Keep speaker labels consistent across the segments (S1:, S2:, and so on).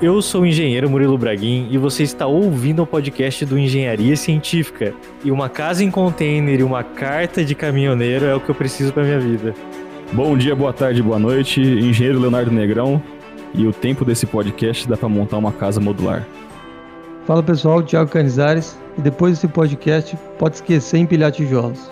S1: Eu sou o engenheiro Murilo Braguin e você está ouvindo o podcast do Engenharia Científica. E uma casa em container e uma carta de caminhoneiro é o que eu preciso para minha vida.
S2: Bom dia, boa tarde, boa noite, engenheiro Leonardo Negrão. E o tempo desse podcast dá para montar uma casa modular.
S3: Fala pessoal, Thiago Canizares. E depois desse podcast, pode esquecer empilhar tijolos.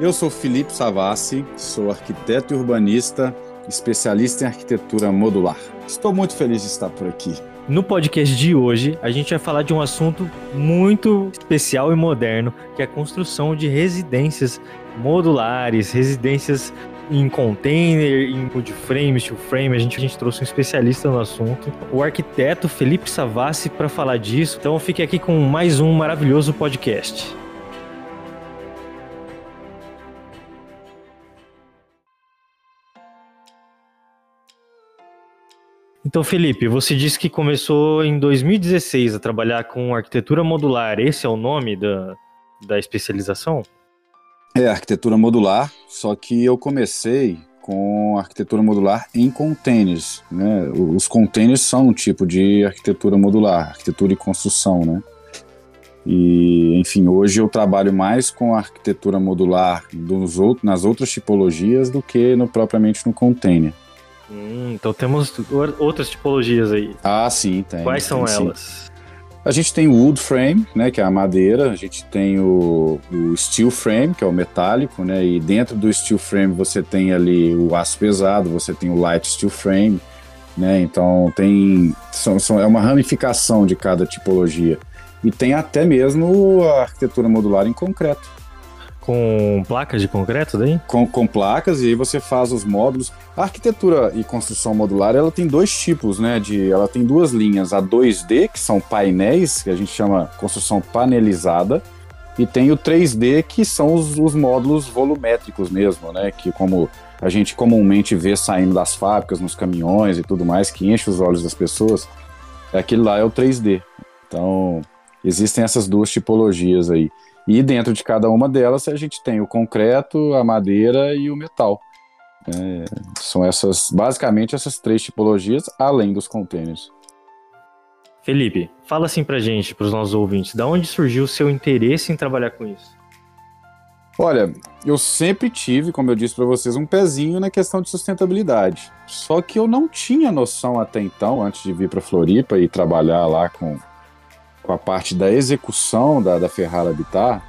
S4: Eu sou Felipe Savassi, sou arquiteto e urbanista, especialista em arquitetura modular. Estou muito feliz de estar por aqui.
S1: No podcast de hoje, a gente vai falar de um assunto muito especial e moderno, que é a construção de residências modulares, residências em container, em wood frame, steel frame. A gente, a gente trouxe um especialista no assunto, o arquiteto Felipe Savassi, para falar disso. Então fique aqui com mais um maravilhoso podcast. Então, Felipe, você disse que começou em 2016 a trabalhar com arquitetura modular. Esse é o nome da, da especialização?
S4: É, arquitetura modular, só que eu comecei com arquitetura modular em containers. Né? Os containers são um tipo de arquitetura modular, arquitetura e construção, né? E, enfim, hoje eu trabalho mais com arquitetura modular dos outros, nas outras tipologias do que no, propriamente no container.
S1: Hum, então temos outras tipologias aí.
S4: Ah, sim, tem.
S1: Quais são
S4: tem,
S1: elas?
S4: Sim. A gente tem o wood frame, né, que é a madeira. A gente tem o, o, steel frame, que é o metálico, né? E dentro do steel frame você tem ali o aço pesado, você tem o light steel frame, né? Então tem são, são, é uma ramificação de cada tipologia. E tem até mesmo a arquitetura modular em concreto.
S1: Com placas de concreto daí?
S4: Com, com placas e aí você faz os módulos. A arquitetura e construção modular, ela tem dois tipos, né? De, ela tem duas linhas, a 2D, que são painéis, que a gente chama construção panelizada, e tem o 3D, que são os, os módulos volumétricos mesmo, né? Que como a gente comumente vê saindo das fábricas, nos caminhões e tudo mais, que enche os olhos das pessoas, aquele lá é o 3D. Então, existem essas duas tipologias aí. E dentro de cada uma delas a gente tem o concreto, a madeira e o metal. É, são essas, basicamente essas três tipologias, além dos containers.
S1: Felipe, fala assim pra gente, pros nossos ouvintes, da onde surgiu o seu interesse em trabalhar com isso?
S4: Olha, eu sempre tive, como eu disse para vocês, um pezinho na questão de sustentabilidade. Só que eu não tinha noção até então, antes de vir para Floripa e trabalhar lá com com a parte da execução da, da Ferrara Habitat,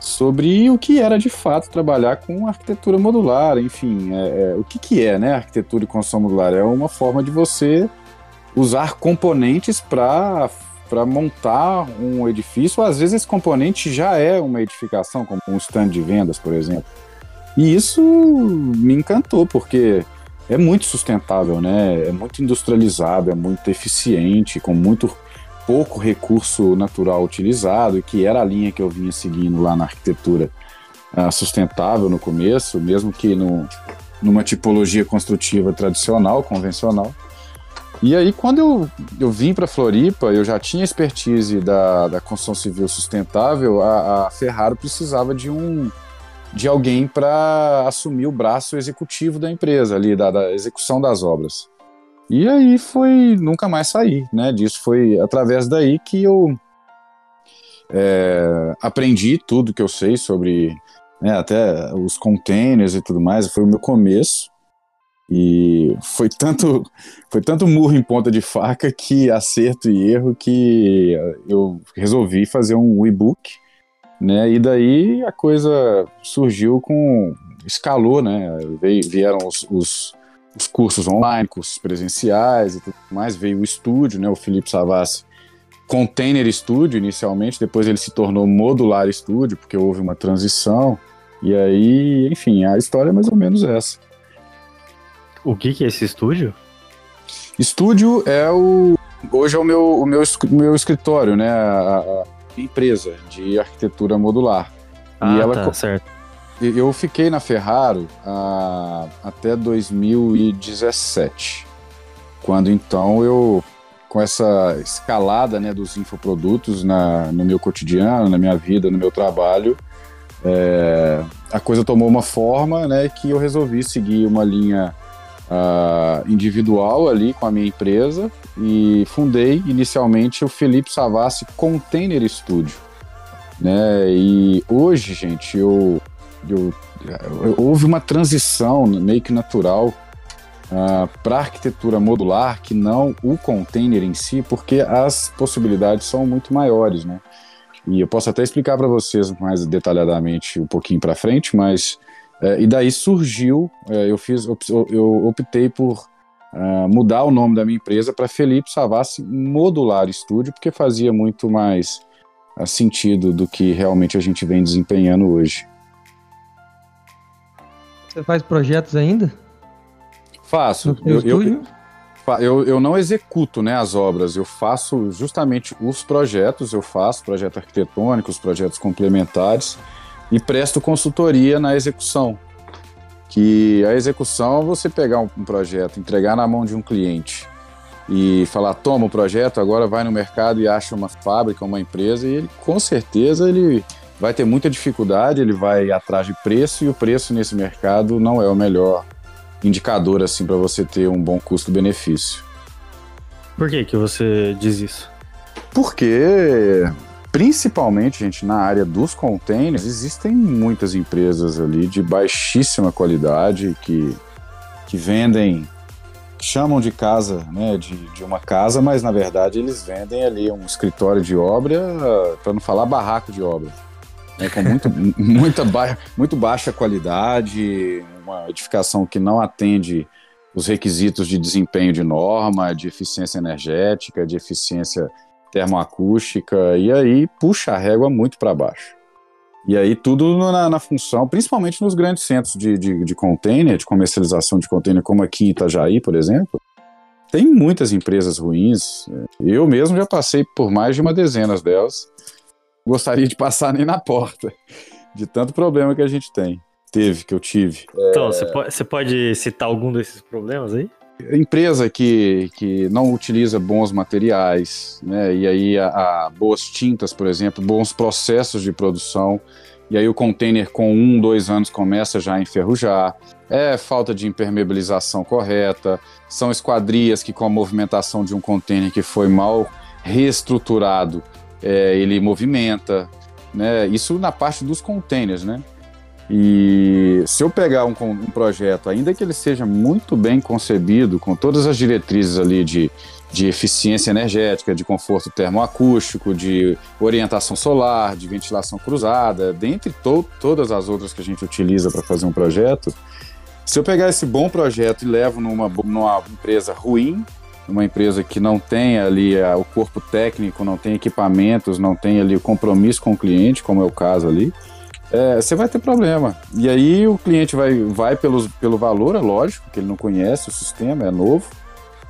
S4: sobre o que era de fato trabalhar com arquitetura modular, enfim, é, é, o que, que é né, arquitetura e construção modular? É uma forma de você usar componentes para para montar um edifício, às vezes esse componente já é uma edificação, como um stand de vendas, por exemplo. E isso me encantou, porque é muito sustentável, né? É muito industrializado, é muito eficiente, com muito pouco recurso natural utilizado, que era a linha que eu vinha seguindo lá na arquitetura uh, sustentável no começo, mesmo que no, numa tipologia construtiva tradicional, convencional. E aí, quando eu, eu vim para Floripa, eu já tinha expertise da, da construção civil sustentável, a, a Ferraro precisava de um de alguém para assumir o braço executivo da empresa ali, da, da execução das obras. E aí foi nunca mais sair, né? Disso foi através daí que eu é, aprendi tudo que eu sei sobre né, até os containers e tudo mais. Foi o meu começo e foi tanto foi tanto murro em ponta de faca que acerto e erro que eu resolvi fazer um e-book, né? E daí a coisa surgiu com escalou, né? Vieram os, os os cursos online, cursos presenciais e tudo mais. Veio o estúdio, né, o Felipe Savassi, Container Studio inicialmente, depois ele se tornou Modular Studio, porque houve uma transição. E aí, enfim, a história é mais ou menos essa.
S1: O que, que é esse estúdio?
S4: Estúdio é o. Hoje é o meu, o meu, meu escritório, né? A, a empresa de arquitetura modular.
S1: Ah, e ela, tá, certo
S4: eu fiquei na Ferraro ah, até 2017, quando então eu, com essa escalada né, dos infoprodutos na, no meu cotidiano, na minha vida, no meu trabalho, é, a coisa tomou uma forma né, que eu resolvi seguir uma linha uh, individual ali com a minha empresa e fundei inicialmente o Felipe Savassi Container Studio. Né? E hoje, gente, eu, eu, eu houve uma transição meio que natural uh, ah, para arquitetura modular, que não o container em si, porque as possibilidades são muito maiores, né? E eu posso até explicar para vocês mais detalhadamente um pouquinho para frente, mas é, e daí surgiu, é, eu fiz, eu optei por uh, mudar o nome da minha empresa para Felipe Savassi Modular Studio, porque fazia muito mais uh, sentido do que realmente a gente vem desempenhando hoje.
S3: Você faz projetos ainda?
S4: Faço. Eu, eu, eu, eu, não executo né, as obras, eu faço justamente os projetos, eu faço projetos arquitetônicos, projetos complementares e presto consultoria na execução. Que a execução, você pegar um, um projeto, entregar na mão de um cliente e falar, toma o projeto, agora vai no mercado e acha uma fábrica, uma empresa, e ele, com certeza ele vai ter muita dificuldade, ele vai atrás de preço, e o preço nesse mercado não é o melhor indicador assim para você ter um bom custo-benefício.
S1: Por que que você diz isso?
S4: Porque Principalmente, gente, na área dos containers, existem muitas empresas ali de baixíssima qualidade que, que vendem, chamam de casa, né, de, de uma casa, mas na verdade eles vendem ali um escritório de obra, para não falar barraco de obra. Né, com muito, muita ba muito baixa qualidade, uma edificação que não atende os requisitos de desempenho de norma, de eficiência energética, de eficiência termoacústica, e aí puxa a régua muito para baixo. E aí tudo na, na, função, principalmente nos grandes centros de, de, de container, de comercialização de container, como aqui em Itajaí, por exemplo, tem muitas empresas ruins. Eu mesmo já passei por mais de uma dezena delas. Gostaria de passar nem na porta, de tanto problema que a gente tem. Teve, que eu tive.
S1: Então, você é... pode, pode citar algum desses problemas aí?
S4: empresa que, que não utiliza bons materiais, né? E aí a, a, boas tintas, por exemplo, bons processos de produção. E aí o container com um, dois anos começa já a enferrujar. É falta de impermeabilização correta. São esquadrias que com a movimentação de um container que foi mal reestruturado, é, ele movimenta. Né? Isso na parte dos containers, né? E se eu pegar um, um, projeto, ainda que ele seja muito bem concebido, com todas as diretrizes ali de, de eficiência energética, de conforto termoacústico, de orientação solar, de ventilação cruzada, dentre to todas as outras que a gente utiliza para fazer um projeto, se eu pegar esse bom projeto e levo numa, numa empresa ruim, uma empresa que não tem ali a, o corpo técnico, não tem equipamentos, não tem ali o compromisso com o cliente, como é o caso ali, é, você vai ter problema. E aí o cliente vai, vai pelos, pelo valor, é lógico, que ele não conhece o sistema, é novo.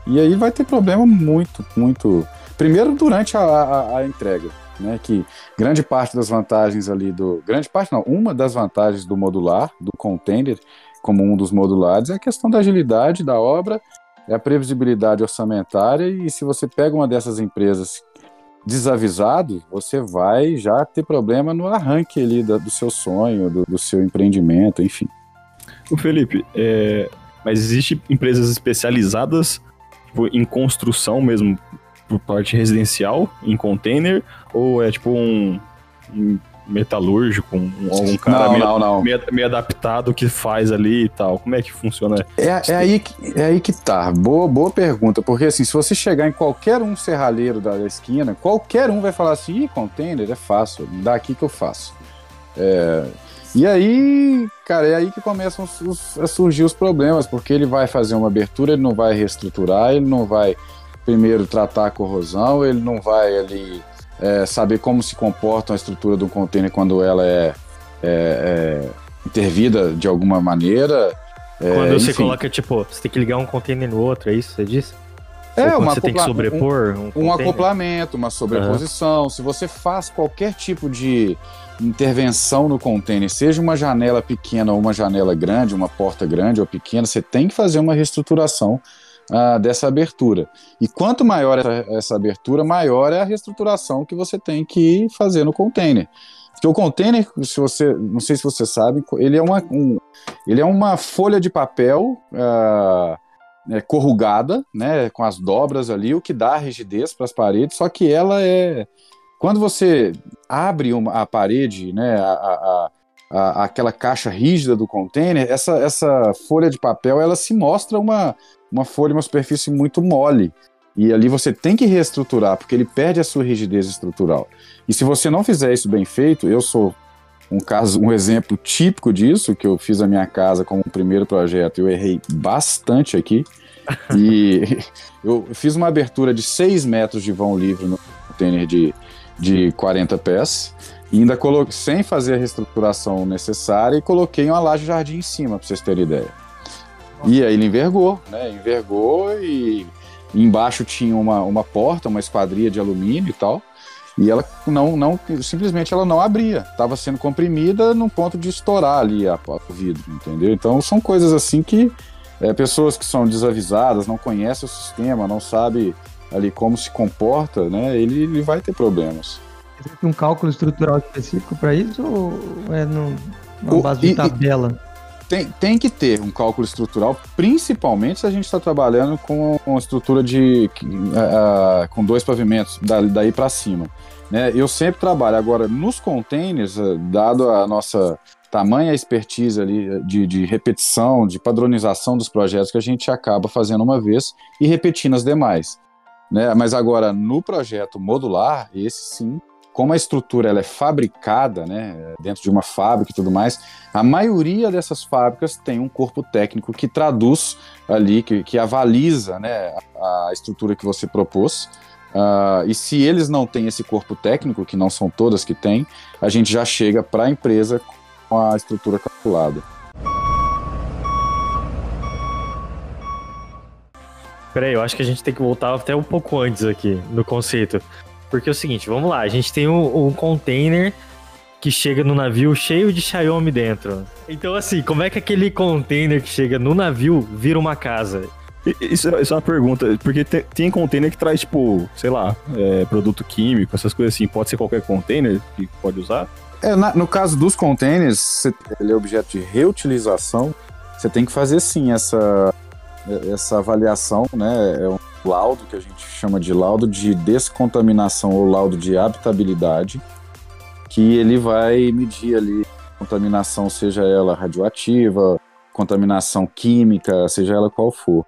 S4: E aí vai ter problema muito, muito. Primeiro durante a, a, a entrega, né? Que grande parte das vantagens ali do. Grande parte não, uma das vantagens do modular, do container, como um dos modulares, é a questão da agilidade da obra, é a previsibilidade orçamentária, e se você pega uma dessas empresas desavisado, você vai já ter problema no arranque ali do, do seu sonho, do, do, seu empreendimento, enfim.
S2: O Felipe, é, mas existe empresas especializadas tipo, em construção mesmo, por parte residencial, em container, ou é tipo um, um metalúrgico, um, algum cara
S4: não,
S2: meio,
S4: não, não.
S2: Meio, meio, adaptado que faz ali e tal? Como é que funciona?
S4: É, é, aí, que, é aí que tá. Boa, boa pergunta, porque assim, se você chegar em qualquer um serralheiro da, esquina, qualquer um vai falar assim, ih, container é fácil, daqui que eu faço. É, e aí, cara, é aí que começam os, a surgir os problemas, porque ele vai fazer uma abertura, ele não vai reestruturar, ele não vai primeiro tratar a corrosão, ele não vai ali é, saber como se comporta a estrutura do container quando ela é, é, é intervida de alguma maneira.
S1: É, quando você enfim. coloca, tipo, você tem que ligar um container no outro, é isso que você disse?
S4: É,
S1: uma você tem que sobrepor
S4: um, um, um acoplamento, uma sobreposição. Uhum. Se você faz qualquer tipo de intervenção no container, seja uma janela pequena ou uma janela grande, uma porta grande ou pequena, você tem que fazer uma reestruturação dessa abertura. E quanto maior essa, essa abertura, maior é a reestruturação que você tem que fazer no container. Porque o container, se você, não sei se você sabe, ele é uma, um, ele é uma folha de papel uh, é, corrugada, né, com as dobras ali, o que dá rigidez para as paredes, só que ela é. Quando você abre uma, a parede, né, a, a, a, aquela caixa rígida do container, essa, essa folha de papel ela se mostra uma, uma folha, uma superfície muito mole. E ali você tem que reestruturar, porque ele perde a sua rigidez estrutural. E se você não fizer isso bem feito, eu sou um caso, um exemplo típico disso, que eu fiz a minha casa como primeiro projeto, eu errei bastante aqui. e eu fiz uma abertura de 6 metros de vão livre no container de, de 40 pés, e ainda coloquei, sem fazer a reestruturação necessária, e coloquei uma laje jardim em cima, para vocês terem ideia. E aí ele envergou, né? Envergou e embaixo tinha uma, uma porta, uma esquadria de alumínio e tal. E ela não, não simplesmente ela não abria. Estava sendo comprimida num ponto de estourar ali a, o vidro, entendeu? Então são coisas assim que é, pessoas que são desavisadas, não conhecem o sistema, não sabem ali como se comporta, né? Ele, ele vai ter problemas.
S3: Existe um cálculo estrutural específico para isso ou é no, na base de tabela?
S4: Tem, tem que ter um cálculo estrutural, principalmente se a gente está trabalhando com uma estrutura de uh, com dois pavimentos, daí para cima. Né? Eu sempre trabalho agora nos containers, eh, dado a nossa tamanha expertise ali de, de repetição, de padronização dos projetos que a gente acaba fazendo uma vez e repetindo as demais. Né? Mas agora, no projeto modular, esse sim como a estrutura ela é fabricada, né, dentro de uma fábrica e tudo mais, a maioria dessas fábricas tem um corpo técnico que traduz ali, que, que avaliza né, a, estrutura que você propôs. Uh, e se eles não têm esse corpo técnico, que não são todas que têm, a gente já chega para a empresa com a estrutura calculada.
S1: Peraí, eu acho que a gente tem que voltar até um pouco antes aqui no conceito. Porque é o seguinte, vamos lá, a gente tem um, um container que chega no navio cheio de Xiaomi dentro. Então, assim, como é que aquele container que chega no navio vira uma casa?
S2: Isso, isso é uma pergunta, porque tem, tem container que traz, tipo, sei lá, é, produto químico, essas coisas assim. Pode ser qualquer container que pode usar?
S4: É, na, no caso dos containers, ele é objeto de reutilização, você tem que fazer sim essa, essa avaliação, né? É um laudo que a gente chama de laudo de descontaminação ou laudo de habitabilidade, que ele vai medir ali contaminação, seja ela radioativa, contaminação química, seja ela qual for.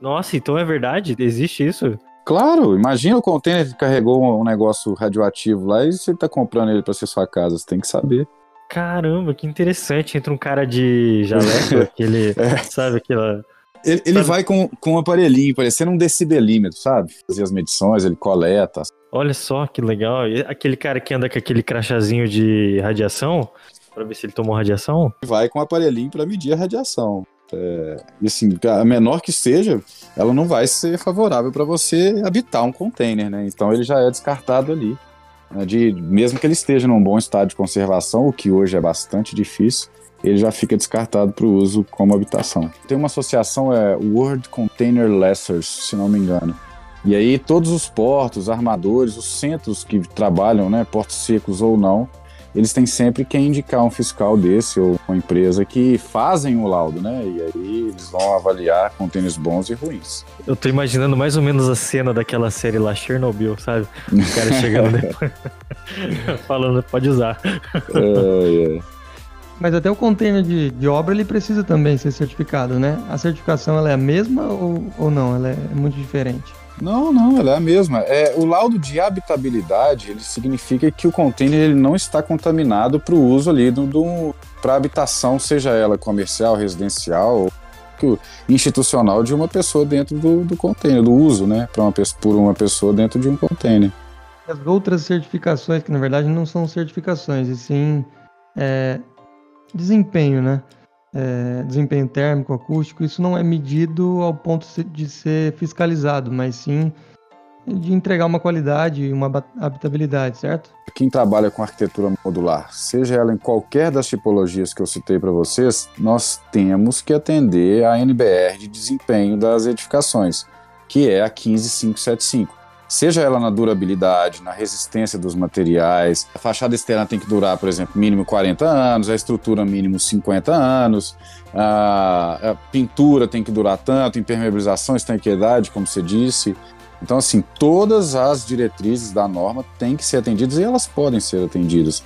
S1: Nossa, então é verdade? Existe isso?
S4: Claro, imagina o container que carregou um negócio radioativo lá e você está comprando ele para ser sua casa, você tem que saber.
S1: Caramba, que interessante. Entra um cara de jaleco, aquele, é. sabe, aquela
S4: ele, ele vai com, com um aparelhinho, parecendo um decibelímetro, sabe? Fazer as medições, ele coleta.
S1: Olha só que legal. Aquele cara que anda com aquele crachazinho de radiação, para ver se ele tomou radiação?
S4: Vai com um aparelhinho para medir a radiação. É, e assim, a menor que seja, ela não vai ser favorável para você habitar um container, né? Então ele já é descartado ali. Né? De, mesmo que ele esteja num bom estado de conservação, o que hoje é bastante difícil, ele já fica descartado para o uso como habitação. Tem uma associação, é World Container Lessers, se não me engano. E aí todos os portos, armadores, os centros que trabalham, né, portos secos ou não, eles têm sempre que indicar um fiscal desse ou uma empresa que fazem o laudo, né? E aí eles vão avaliar contêineres bons e ruins.
S1: Eu tô imaginando mais ou menos a cena daquela série lá, Chernobyl, sabe? O cara chegando depois, falando, pode usar. É,
S3: é. Mas até o container de, de obra ele precisa também ser certificado, né? A certificação ela é a mesma ou, ou não? Ela é muito diferente?
S4: Não, não, ela é a mesma. É, o laudo de habitabilidade ele significa que o container ele não está contaminado para o uso ali do, do para habitação, seja ela comercial, residencial ou institucional de uma pessoa dentro do, do container, do uso, né, para uma por uma pessoa dentro de um container.
S3: As outras certificações que na verdade não são certificações, e sim é, desempenho, né? É, desempenho térmico, acústico, isso não é medido ao ponto de ser fiscalizado, mas sim de entregar uma qualidade e uma habitabilidade, certo?
S4: Quem trabalha com arquitetura modular, seja ela em qualquer das tipologias que eu citei para vocês, nós temos que atender a NBR de desempenho das edificações, que é a 15575. Seja ela na durabilidade, na resistência dos materiais. A fachada externa tem que durar, por exemplo, mínimo 40 anos, a estrutura mínimo 50 anos, a, pintura tem que durar tanto, impermeabilização, estanqueidade, como você disse. Então, assim, todas as diretrizes da norma têm que ser atendidas e elas podem ser atendidas.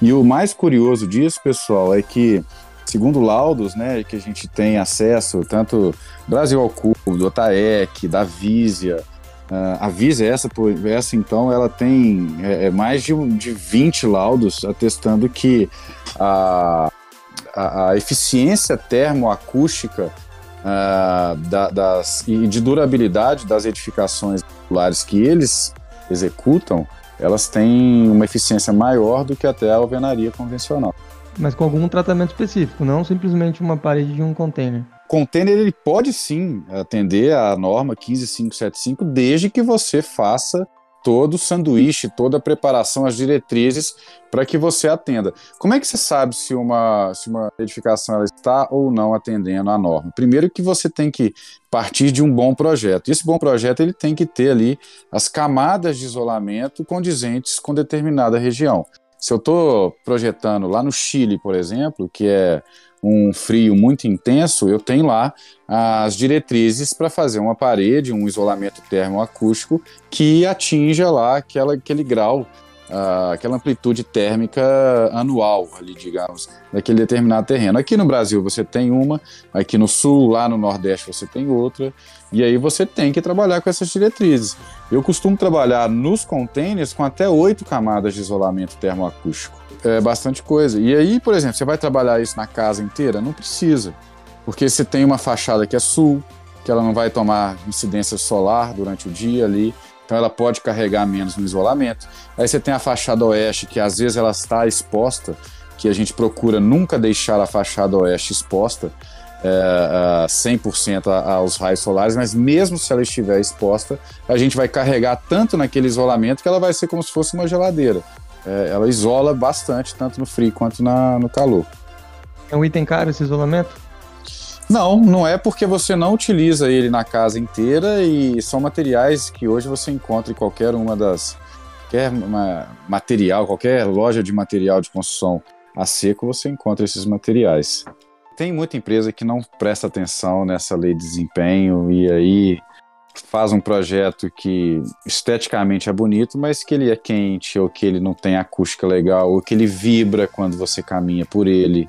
S4: E o mais curioso disso, pessoal, é que, segundo laudos, né, que a gente tem acesso, tanto Brasil ao Cubo, do OTAEC, da Visia, uh, a Visia, essa, essa então, ela tem é, é mais de, de 20 laudos atestando que a, a, a eficiência termoacústica uh, da, das, e de durabilidade das edificações regulares que eles executam, elas têm uma eficiência maior do que até a alvenaria convencional.
S3: Mas com algum tratamento específico, não simplesmente uma parede de um container.
S4: Container ele pode sim atender à norma 15575 desde que você faça todo o sanduíche, toda a preparação, as diretrizes para que você atenda. Como é que você sabe se uma, se uma edificação está ou não atendendo à norma? Primeiro que você tem que partir de um bom projeto. Esse bom projeto ele tem que ter ali as camadas de isolamento condizentes com determinada região. Se eu estou projetando lá no Chile, por exemplo, que é um frio muito intenso, eu tenho lá as diretrizes para fazer uma parede, um isolamento termoacústico que atinja lá aquela, aquele grau, uh, aquela amplitude térmica anual, ali, digamos, daquele determinado terreno. Aqui no Brasil você tem uma, aqui no sul, lá no Nordeste você tem outra, e aí você tem que trabalhar com essas diretrizes. Eu costumo trabalhar nos containers com até oito camadas de isolamento termoacústico é bastante coisa. E aí, por exemplo, você vai trabalhar isso na casa inteira? Não precisa. Porque você tem uma fachada que é sul, que ela não vai tomar incidência solar durante o dia ali, então ela pode carregar menos no isolamento. Aí você tem a fachada oeste, que às vezes ela está exposta, que a gente procura nunca deixar a fachada oeste exposta é, 100% aos raios solares, mas mesmo se ela estiver exposta, a gente vai carregar tanto naquele isolamento que ela vai ser como se fosse uma geladeira é, ela isola bastante, tanto no frio quanto na, no calor.
S3: É um item caro esse isolamento?
S4: Não, não é porque você não utiliza ele na casa inteira e são materiais que hoje você encontra em qualquer uma das. qualquer uma, material, qualquer loja de material de construção a seco, você encontra esses materiais. Tem muita empresa que não presta atenção nessa lei de desempenho e aí faz um projeto que esteticamente é bonito, mas que ele é quente, ou que ele não tem acústica legal, ou que ele vibra quando você caminha por ele,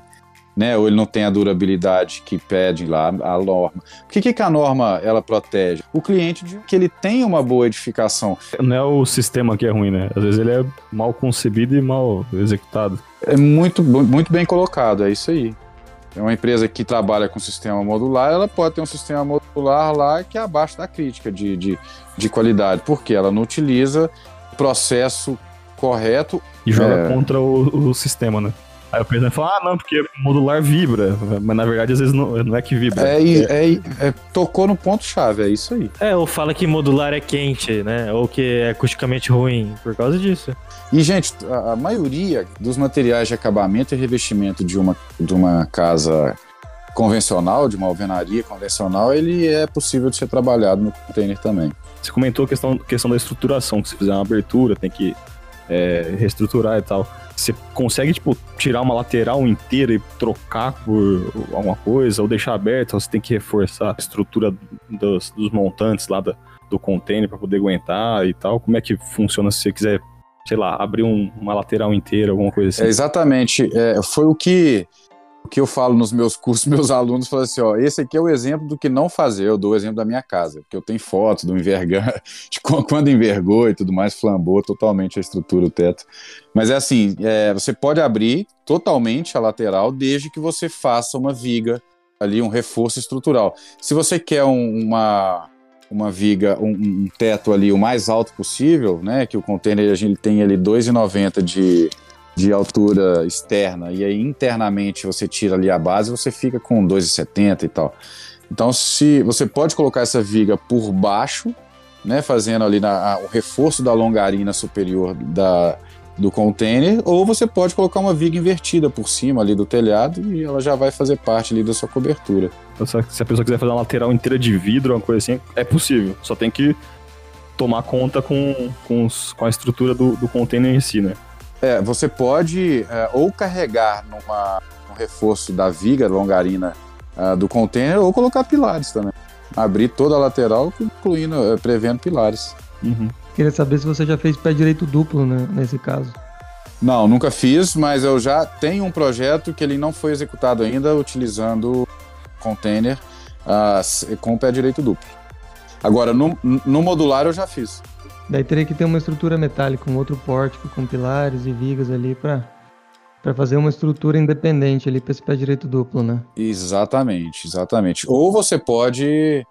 S4: né? Ou ele não tem a durabilidade que pede lá a norma. O que, que a norma ela protege? O cliente de que ele tem uma boa edificação.
S2: Não é o sistema que é ruim, né? Às vezes ele é mal concebido e mal executado.
S4: É muito, muito bem colocado, é isso aí uma empresa que trabalha com sistema modular, ela pode ter um sistema modular lá que é abaixo da crítica de, de, de qualidade, porque ela não utiliza o processo correto.
S2: E joga é... contra o, o sistema, né? Aí o presidente fala, ah, não, porque modular vibra. Mas na verdade, às vezes não, não é que vibra.
S4: É, é, é tocou no ponto-chave, é isso aí.
S1: É, ou fala que modular é quente, né? Ou que é acusticamente ruim, por causa disso.
S4: E, gente, a, a maioria dos materiais de acabamento e revestimento de uma, de uma casa convencional, de uma alvenaria convencional, ele é possível de ser trabalhado no container também.
S2: Você comentou a questão, questão da estruturação, que se fizer uma abertura, tem que é, reestruturar e tal. Você consegue, tipo, tirar uma lateral inteira e trocar por alguma coisa, ou deixar aberta, ou você tem que reforçar a estrutura dos, dos montantes lá da, do container para poder aguentar e tal? Como é que funciona se você quiser, sei lá, abrir um, uma lateral inteira, alguma coisa assim?
S4: É exatamente. É, foi o que o que eu falo nos meus cursos, meus alunos falam assim, ó, esse aqui é o exemplo do que não fazer, eu dou o exemplo da minha casa, porque eu tenho fotos do envergar, de quando envergou e tudo mais, flambou totalmente a estrutura, o teto. Mas é assim, é, você pode abrir totalmente a lateral desde que você faça uma viga ali, um reforço estrutural. Se você quer um, uma, uma viga, um, um, teto ali o mais alto possível, né, que o container a gente tem ali 2,90 de de altura externa e aí internamente você tira ali a base, você fica com 2,70 e tal. Então, se você pode colocar essa viga por baixo, né, fazendo ali na, a, o reforço da longarina superior da, do container, ou você pode colocar uma viga invertida por cima ali do telhado e ela já vai fazer parte ali da sua cobertura.
S2: Então, se a pessoa quiser fazer uma lateral inteira de vidro, uma coisa assim, é possível. Só tem que tomar conta com, com, os, com a estrutura do, do container em si, né?
S4: É, você pode é, ou carregar numa, um reforço da viga longarina uh, do container ou colocar pilares também. Abrir toda a lateral, incluindo, uh, prevendo pilares.
S3: Uhum. Queria saber se você já fez pé direito duplo né, nesse caso.
S4: Não, nunca fiz, mas eu já tenho um projeto que ele não foi executado ainda utilizando container uh, com pé direito duplo. Agora, no, no modular eu já fiz.
S3: Daí teria que ter uma estrutura metálica, um outro pórtico com pilares e vigas ali para para fazer uma estrutura independente ali para esse pé direito duplo, né?
S4: Exatamente, exatamente. Ou você pode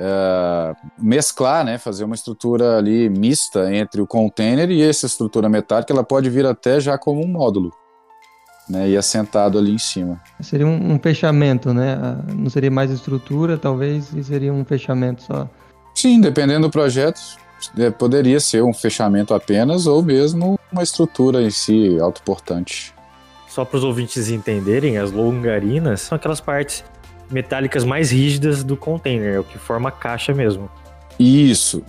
S4: é, mesclar, né, fazer uma estrutura ali mista entre o container e essa estrutura metálica, ela pode vir até já como um módulo, né, e assentado ali em cima.
S3: Seria um, um fechamento, né? Ah, não seria mais estrutura, talvez, e seria um fechamento só.
S4: Sim, dependendo do projeto, é, poderia ser um fechamento apenas ou mesmo uma estrutura em si autoportante.
S1: Só para os ouvintes entenderem, as longarinas são aquelas partes metálicas mais rígidas do container, é o que forma a caixa mesmo.
S4: Isso.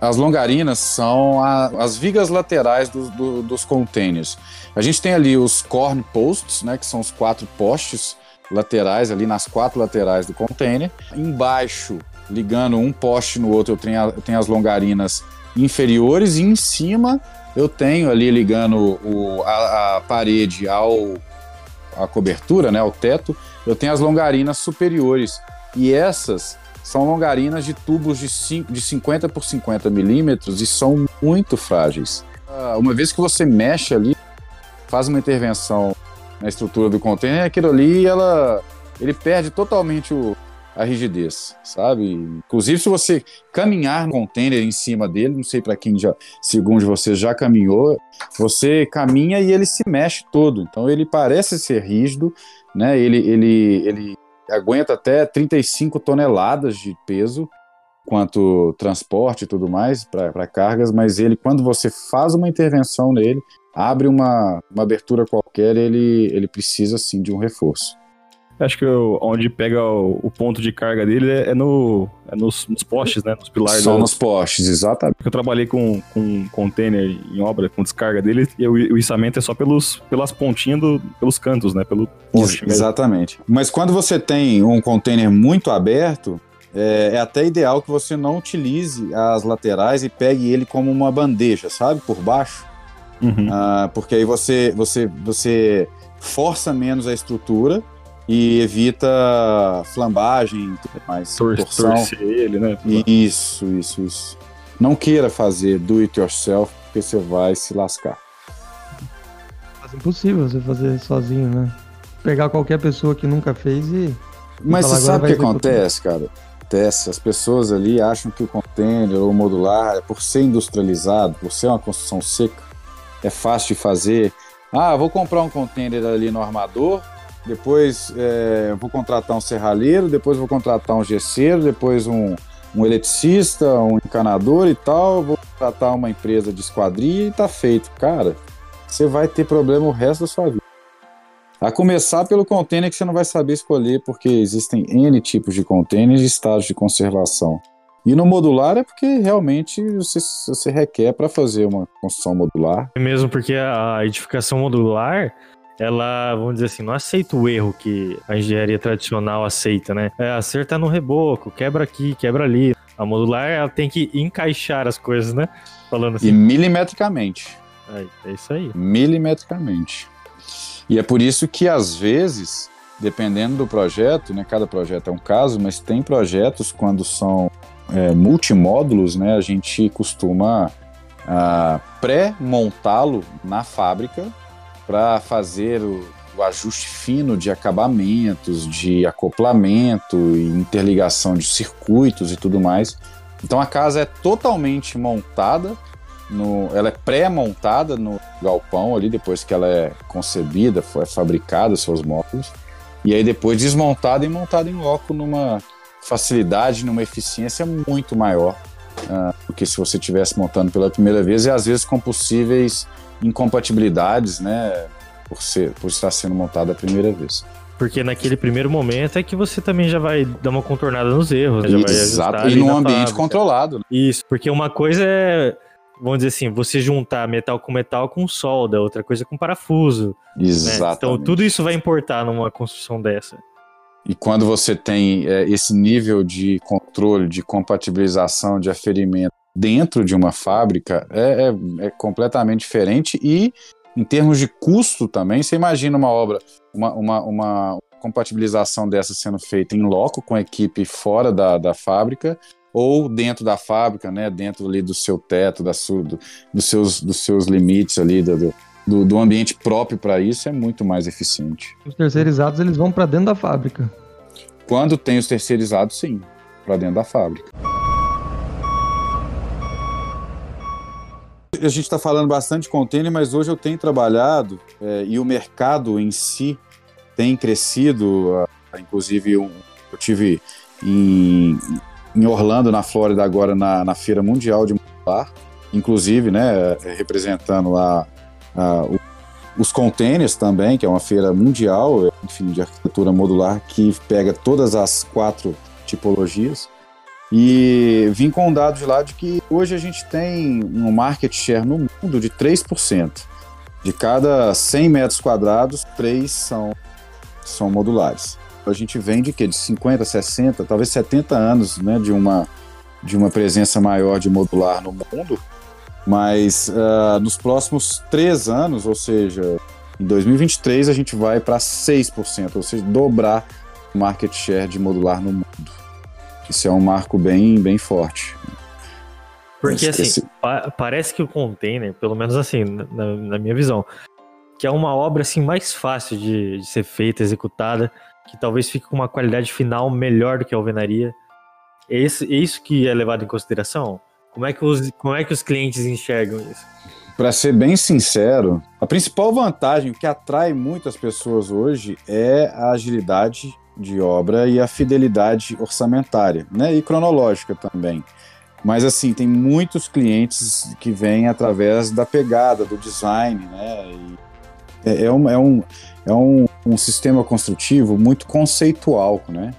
S4: As longarinas são a, as vigas laterais do, do, dos containers. A gente tem ali os corn posts, né, que são os quatro postes laterais ali nas quatro laterais do container. Embaixo ligando um poste no outro, eu tenho, a, eu tenho as longarinas inferiores e em cima eu tenho ali ligando o, a, a, parede ao a cobertura, né, ao teto, eu tenho as longarinas superiores e essas são longarinas de tubos de, 5, de 50 por 50 milímetros e são muito frágeis. Ah, uma vez que você mexe ali, faz uma intervenção na estrutura do container, aquilo ali ela, ele perde totalmente o, a rigidez, sabe? Inclusive, se você caminhar no container em cima dele, não sei para quem já, segundo você já caminhou, você caminha e ele se mexe todo. Então, ele parece ser rígido, né? Ele, ele, ele aguenta até 35 toneladas de peso, quanto transporte e tudo mais para cargas, mas ele, quando você faz uma intervenção nele, abre uma, uma abertura qualquer, ele, ele precisa sim de um reforço.
S2: Acho que eu, onde pega o, o, ponto de carga dele é, é, no, é nos, nos, postes, né? Nos pilares.
S4: Só nos postes, exatamente.
S2: Eu trabalhei com, com um container em obra, com descarga dele, e o, o içamento é só pelos, pelas pontinhas, do, pelos cantos, né? Pelo
S4: poste Ex Exatamente. Mas quando você tem um container muito aberto, é, é, até ideal que você não utilize as laterais e pegue ele como uma bandeja, sabe? Por baixo. Uhum. Ah, porque aí você, você, você força menos a estrutura e evita flambagem e tudo mais.
S2: Tor torção. Torcer ele, né?
S4: Isso, isso, isso. Não queira fazer do it yourself, porque você vai se lascar.
S3: É impossível você fazer sozinho, né? Pegar qualquer pessoa que nunca fez e.
S4: Mas você sabe o que acontece, cara? Acontece, as pessoas ali acham que o container ou modular, por ser industrializado, por ser uma construção seca, é fácil de fazer. Ah, vou comprar um container ali no armador, depois é, vou contratar um serralheiro, depois vou contratar um gesseiro, depois um, um eletricista, um encanador e tal, vou contratar uma empresa de esquadria e tá feito. Cara, você vai ter problema o resto da sua vida. A começar pelo container que você não vai saber escolher, porque existem N tipos de containers e estágios de conservação. E no modular é porque realmente você, você requer para fazer uma construção modular.
S1: É mesmo porque a edificação modular ela, vamos dizer assim, não aceita o erro que a engenharia tradicional aceita, né? É, acerta no reboco, quebra aqui, quebra ali. A modular, ela tem que encaixar as coisas, né?
S4: Falando assim. E milimetricamente.
S1: É, é isso aí.
S4: Milimetricamente. E é por isso que, às vezes, dependendo do projeto, né? Cada projeto é um caso, mas tem projetos quando são é, multimódulos, né? A gente costuma ah, pré-montá-lo na fábrica para fazer o, o, ajuste fino de acabamentos, de acoplamento e interligação de circuitos e tudo mais. Então a casa é totalmente montada, no, ela é pré-montada no galpão ali, depois que ela é concebida, foi fabricada, seus módulos, e aí depois desmontada e montada em loco numa facilidade, numa eficiência muito maior uh, do que se você estivesse montando pela primeira vez, e às vezes com possíveis incompatibilidades, né, por, ser, por estar sendo montado a primeira vez.
S1: Porque naquele primeiro momento é que você também já vai dar uma contornada nos erros. né?
S4: Exato. E num ambiente
S1: fábrica.
S4: controlado. né?
S1: Isso, porque uma coisa é, vamos dizer assim, você juntar metal com metal com solda, outra coisa com parafuso. né?
S4: Exatamente.
S1: Então tudo isso vai importar numa construção dessa.
S4: E quando você tem é, esse nível de controle, de compatibilização, de aferimento dentro de uma fábrica, é, é- é completamente diferente. E em termos de custo também, você imagina uma obra, uma, uma, uma compatibilização dessa sendo feita em loco com a equipe fora da, da fábrica ou dentro da fábrica, né, dentro ali do seu teto, da sua, do- dos, seus, dos seus limites ali, do, do, do ambiente próprio para isso, é muito mais eficiente.
S3: Os terceirizados eles vão para dentro da fábrica.
S4: Quando tem os terceirizados, sim, para dentro da fábrica. A gente está falando bastante de container, mas hoje eu tenho trabalhado é, e o mercado em si tem crescido. ah, inclusive, eu, eu tive em, em Orlando, na Flórida, agora na, na Feira Mundial de Modular, inclusive, né, representando lá ah, o- os containers também, que é uma feira mundial, enfim, de arquitetura modular que pega todas as quatro tipologias. E vim com um dado de lá de que hoje a gente tem um market share no mundo de 3%. De cada 100 metros quadrados, 3 são, são modulares. A gente vem de quê? De 50, 60, talvez 70 anos né, de, uma, de uma presença maior de modular no mundo. Mas ah, nos próximos três anos, ou seja, em 2023, a gente vai para 6%, ou seja, dobrar o market share de modular no mundo. Isso é um marco bem, bem forte.
S1: Porque
S4: Esse-
S1: assim, pa- parece que o container, pelo menos assim, na, na minha visão, que é uma obra assim mais fácil de, de ser feita, executada, que talvez fique com uma qualidade final melhor do que a alvenaria. É, esse, é isso que é levado em consideração? Como é que os, como é que os clientes enxergam isso?
S4: Para ser bem sincero, a principal vantagem, o que atrai muitas pessoas hoje é a agilidade de obra e a fidelidade orçamentária, né? E cronológica também. Mas assim, tem muitos clientes que vêm através da pegada, do design, né? É, é um, é, um, é um, um sistema construtivo muito conceitual, né?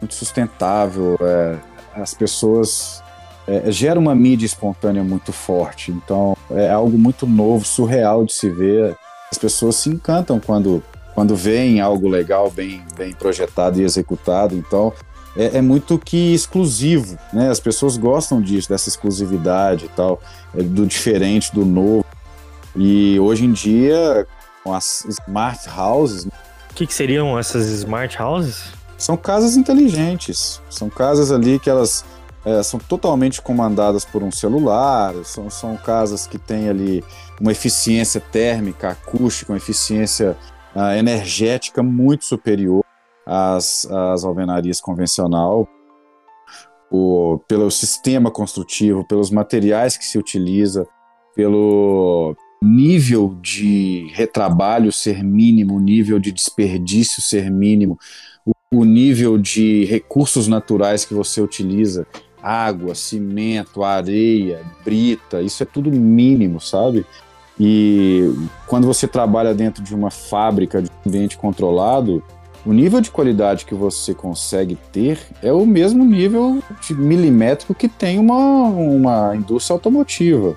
S4: Muito sustentável. é, as pessoas é, gera uma mídia espontânea muito forte. Então é algo muito novo, surreal de se ver. As pessoas se encantam quando, quando veem algo legal, bem, bem projetado e executado. Então é, é muito que exclusivo, né? As pessoas gostam disso, dessa exclusividade e tal, é, do diferente, do novo. E hoje em dia, com as smart houses,
S1: O que, que seriam essas smart houses?
S4: são casas inteligentes. São casas ali que elas é, são totalmente comandadas por um celular. São, são casas que têm ali uma eficiência térmica, acústica, uma eficiência ah, energética muito superior às, às alvenarias convencional. O, pelo sistema construtivo, pelos materiais que se utiliza, pelo nível de retrabalho ser mínimo, nível de desperdício ser mínimo, o, o nível de recursos naturais que você utiliza, água, cimento, areia, brita, isso é tudo mínimo, sabe? E quando você trabalha dentro de uma fábrica, de ambiente controlado, o nível de qualidade que você consegue ter é o mesmo nível de milimétrico que tem uma, uma indústria automotiva.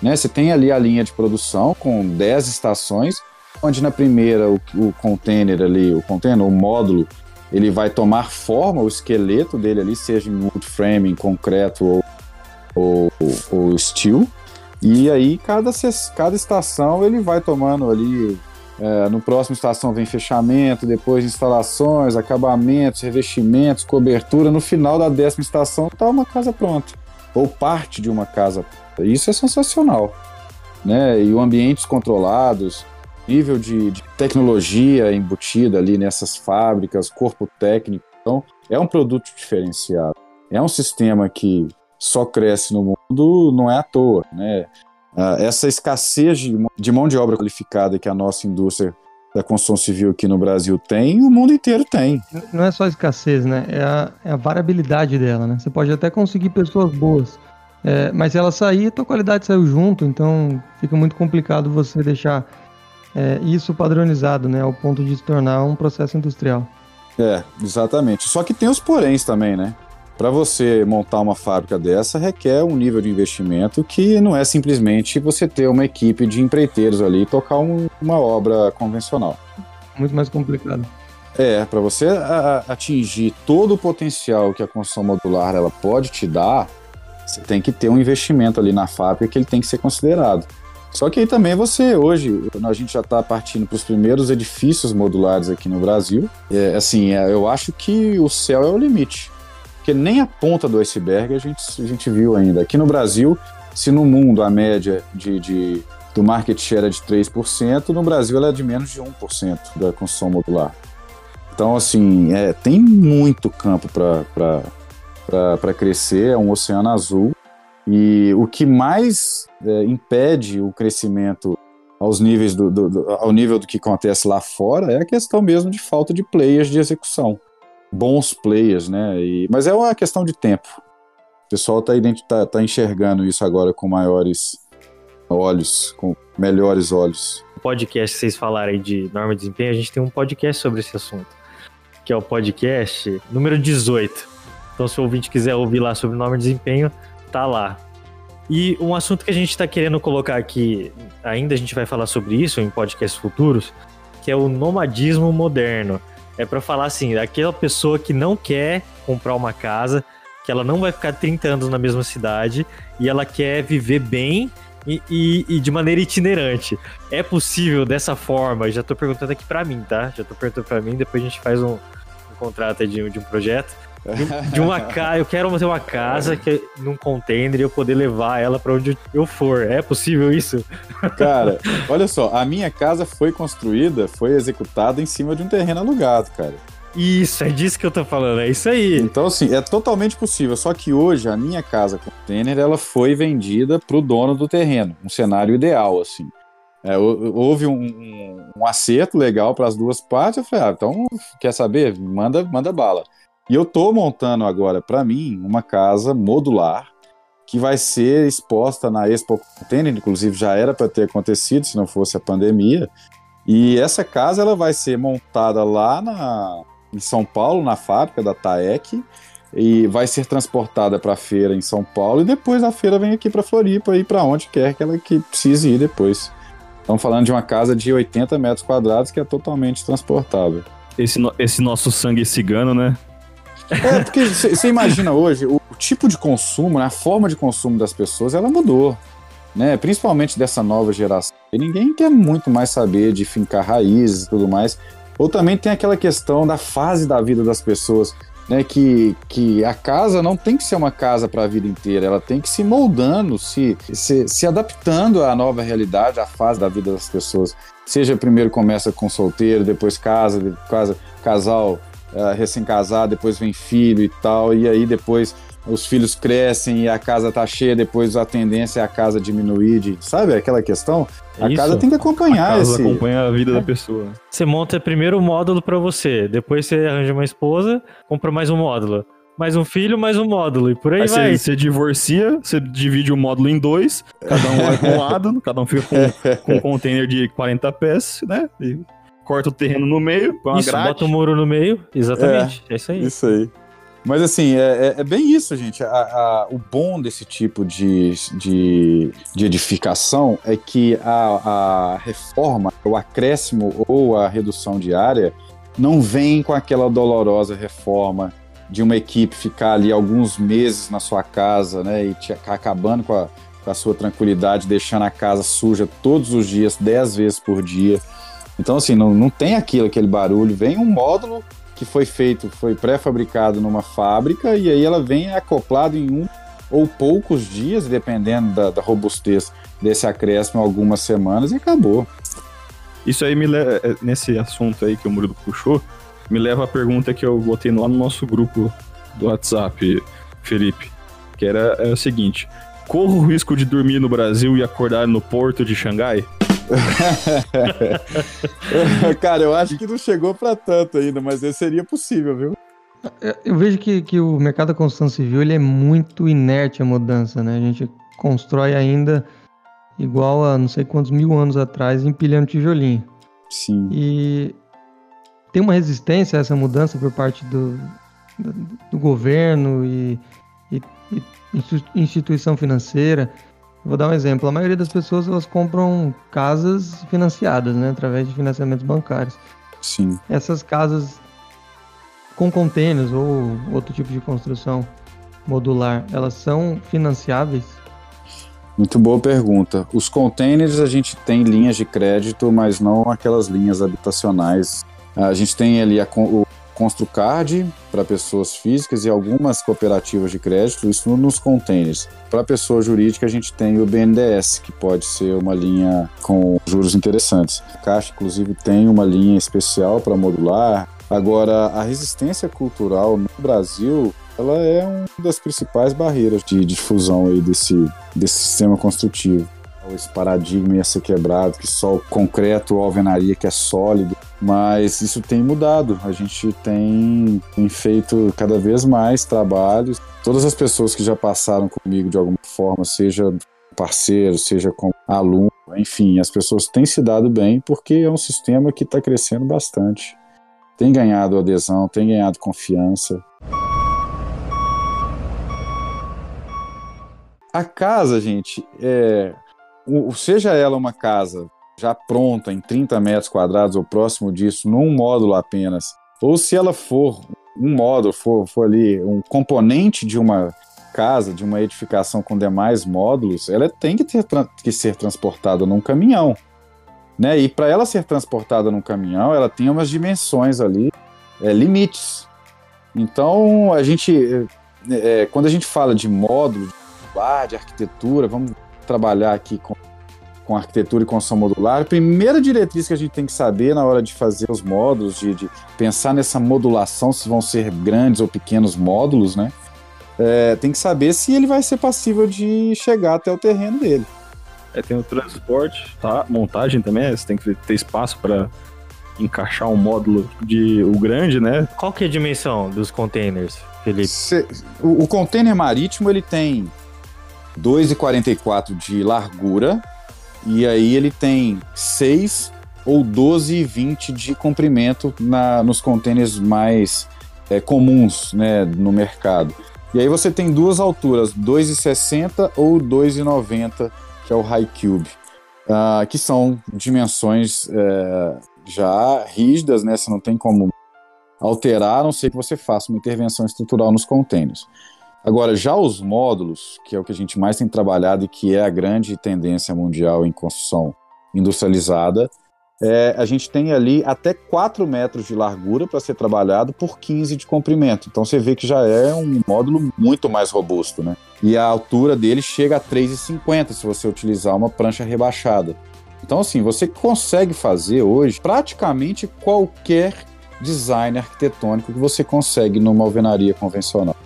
S4: Né? Você tem ali a linha de produção com 10 estações, onde na primeira o, o container ali, o container, o módulo, ele vai tomar forma, o esqueleto dele ali, seja em wood frame, em concreto ou, ou, ou steel. E aí cada, cada estação ele vai tomando ali. é, no próximo estação vem fechamento, depois instalações, acabamentos, revestimentos, cobertura. No final da décima estação está uma casa pronta. Ou parte de uma casa. Isso é sensacional. Né? E ambientes controlados, nível de, de tecnologia embutida ali nessas fábricas, corpo técnico. Então, é um produto diferenciado. É um sistema que só cresce no mundo, não é à toa. Né? Ah, essa escassez de, mão- de obra qualificada que a nossa indústria da construção civil aqui no Brasil tem, o mundo inteiro tem.
S3: Não é só escassez, né? É a, é a variabilidade dela, né? Você pode até conseguir pessoas boas, é, mas se ela sair, a tua qualidade saiu junto, então fica muito complicado você deixar é, isso padronizado, né, ao ponto de se tornar um processo industrial.
S4: É, exatamente. Só que tem os poréns também, né? Para você montar uma fábrica dessa, requer um nível de investimento que não é simplesmente você ter uma equipe de empreiteiros ali e tocar um, uma obra convencional.
S3: Muito mais complicado.
S4: É, para você a, atingir todo o potencial que a construção modular ela pode te dar, você tem que ter um investimento ali na fábrica que ele tem que ser considerado. Só que aí também você, hoje, a gente já está partindo para os primeiros edifícios modulares aqui no Brasil. É, assim, é, eu acho que o céu é o limite. Porque nem a ponta do iceberg a gente, a gente viu ainda. Aqui no Brasil, se no mundo a média de, de do market share é de 3%, no Brasil ela é de menos de 1% da construção modular. Então, assim, é, tem muito campo para crescer, é um oceano azul. E o que mais é, impede o crescimento aos níveis do, do, do, ao nível do que acontece lá fora é a questão mesmo de falta de players de execução. Bons players, né? E, mas é uma questão de tempo. O pessoal está tá, tá enxergando isso agora com maiores olhos, com melhores olhos.
S1: O podcast que vocês falarem de norma de desempenho, a gente tem um podcast sobre esse assunto, que é o podcast número 18. Então, se o ouvinte quiser ouvir lá sobre norma de desempenho, tá lá. E um assunto que a gente está querendo colocar aqui, ainda a gente vai falar sobre isso em podcasts futuros, que é o nomadismo moderno. É para falar assim, daquela pessoa que não quer comprar uma casa, que ela não vai ficar 30 anos na mesma cidade e ela quer viver bem e, e, e de maneira itinerante. É possível dessa forma? Já tô perguntando aqui para mim, tá? Já tô perguntando para mim, depois a gente faz um, um contrato de, de um projeto de, uma casa. Eu quero ter uma casa que, num container e eu poder levar ela para onde eu for. É possível isso?
S4: Cara, olha só, a minha casa foi construída, foi executada em cima de um terreno alugado, cara.
S1: Isso, é disso que eu tô falando, é isso aí.
S4: Então, assim, é totalmente possível. Só que hoje a minha casa container ela foi vendida pro dono do terreno. Um cenário ideal, assim. É, houve um, um, um acerto legal para as duas partes. Eu falei, ah, então quer saber? Manda, manda bala. E eu tô montando agora para mim uma casa modular que vai ser exposta na Expo Container, inclusive já era para ter acontecido se não fosse a pandemia. E essa casa ela vai ser montada lá na, em São Paulo, na fábrica da TAEC, e vai ser transportada para a feira em São Paulo e depois a feira vem aqui para Floripa e para onde quer que ela que precise ir depois. Estamos falando de uma casa de 80 metros quadrados que é totalmente transportável.
S2: Esse, esse nosso sangue cigano, né?
S4: É, porque você imagina hoje, o, o, tipo de consumo, né, a forma de consumo das pessoas, ela mudou. Né? Principalmente dessa nova geração. E ninguém quer muito mais saber de fincar raízes e tudo mais. Ou também tem aquela questão da fase da vida das pessoas. Né, que, que a casa não tem que ser uma casa para a vida inteira, ela tem que se moldando, se, se, se adaptando à nova realidade, à fase da vida das pessoas. Seja primeiro começa com solteiro, depois casa, casa casal uh, recém-casado, depois vem filho e tal, e aí depois os filhos crescem e a casa tá cheia, depois a tendência é a casa diminuir, de, sabe aquela questão? A Isso. casa tem que acompanhar a casa
S2: esse... acompanha a vida é. da pessoa.
S1: Você monta primeiro o módulo para você, depois você arranja uma esposa, compra mais um módulo. Mais um filho, mais um módulo, e por aí, aí vai.
S2: Você divorcia, você divide o módulo em dois, cada um vai para um lado, cada um fica com, com um container de 40 pés, né? E corta o terreno no meio, põe uma
S1: isso, grade. bota o um muro no meio, exatamente, é, é, isso aí.
S4: Isso aí. Mas assim, é, é, é bem isso, gente. A, a, o bom desse tipo de, de, de edificação é que a, a, reforma, o acréscimo ou a redução de área não vem com aquela dolorosa reforma de uma equipe ficar ali alguns meses na sua casa, né, e te, acabando com a, com a sua tranquilidade, deixando a casa suja todos os dias, dez vezes por dia. Então, assim, não, não tem aquilo, aquele barulho. Vem um módulo que foi feito, foi pré-fabricado numa fábrica e aí ela vem acoplado em um ou poucos dias, dependendo da, da robustez desse acréscimo, algumas semanas e acabou.
S2: Isso aí me leva, é, nesse assunto aí que o Murilo puxou, me leva à pergunta que eu botei lá no nosso grupo do WhatsApp, Felipe, que era é o seguinte: corro o risco de dormir no Brasil e acordar no porto de Xangai?
S4: Cara, eu acho que não chegou para tanto ainda, mas seria possível, viu?
S3: Eu vejo que, que o mercado da construção civil ele é muito inerte à mudança, né? A gente constrói ainda igual a não sei quantos mil anos atrás, empilhando tijolinho.
S4: Sim.
S3: E tem uma resistência a essa mudança por parte do, do, do governo e, e, e, instituição financeira. Vou dar um exemplo. A maioria das pessoas elas compram casas financiadas, né, através de financiamentos bancários.
S4: Sim.
S3: Essas casas com contêineres ou outro tipo de construção modular, elas são financiáveis?
S4: Muito boa pergunta. Os containers a gente tem linhas de crédito, mas não aquelas linhas habitacionais. A gente tem ali a, o Construcard para pessoas físicas e algumas cooperativas de crédito, isso nos containers. Para pessoa jurídica, a gente tem o BNDES, que pode ser uma linha com juros interessantes. A Caixa, inclusive, tem uma linha especial para modular. Agora, a resistência cultural no Brasil ela é uma das principais barreiras de difusão aí desse, desse sistema construtivo. Esse paradigma ia ser quebrado, que só o concreto ou alvenaria que é sólido, mas isso tem mudado. A gente tem, tem feito cada vez mais trabalhos. Todas as pessoas que já passaram comigo de alguma forma, seja parceiro, seja como aluno, enfim, as pessoas têm se dado bem porque é um sistema que está crescendo bastante. Tem ganhado adesão, tem ganhado confiança. A casa, gente, é, seja ela uma casa já pronta em 30 metros quadrados ou próximo disso, num módulo apenas, ou se ela for um módulo, for, for ali um componente de uma casa, de uma edificação com demais módulos, ela tem que, ter, que ser transportada num caminhão. Né? E para ela ser transportada num caminhão, ela tem umas dimensões ali, é, limites. Então, a gente, é, é quando a gente fala de módulo, de arquitetura, vamos trabalhar aqui com, com arquitetura e construção modular. A primeira diretriz que a gente tem que saber na hora de fazer os módulos, de, de pensar nessa modulação, se vão ser grandes ou pequenos módulos, né? É, tem que saber se ele vai ser passível de chegar até o terreno dele.
S2: É, tem o transporte, tá? Montagem também, você tem que ter espaço para encaixar um módulo de o grande, né?
S1: Qual que é a dimensão dos containers, Felipe?
S4: Cê, o, o container marítimo ele tem 2,44 de largura e aí ele tem 6 ou 12,20 de comprimento na, nos contêineres mais é, comuns né, no mercado. E aí você tem duas alturas, 2,60 ou 2,90, que é o High Cube, uh, que são dimensões é, já rígidas, né? Você não tem como alterar, a não ser que você faça uma intervenção estrutural nos contêineres. Agora, já os módulos, que é o que a gente mais tem trabalhado e que é a grande tendência mundial em construção industrializada, é, a gente tem ali até 4 metros de largura para ser trabalhado por 15 de comprimento. Então você vê que já é um módulo muito mais robusto, né? E a altura dele chega a 3,50 se você utilizar uma prancha rebaixada. Então, assim, você consegue fazer hoje praticamente qualquer design arquitetônico que você consegue numa alvenaria convencional.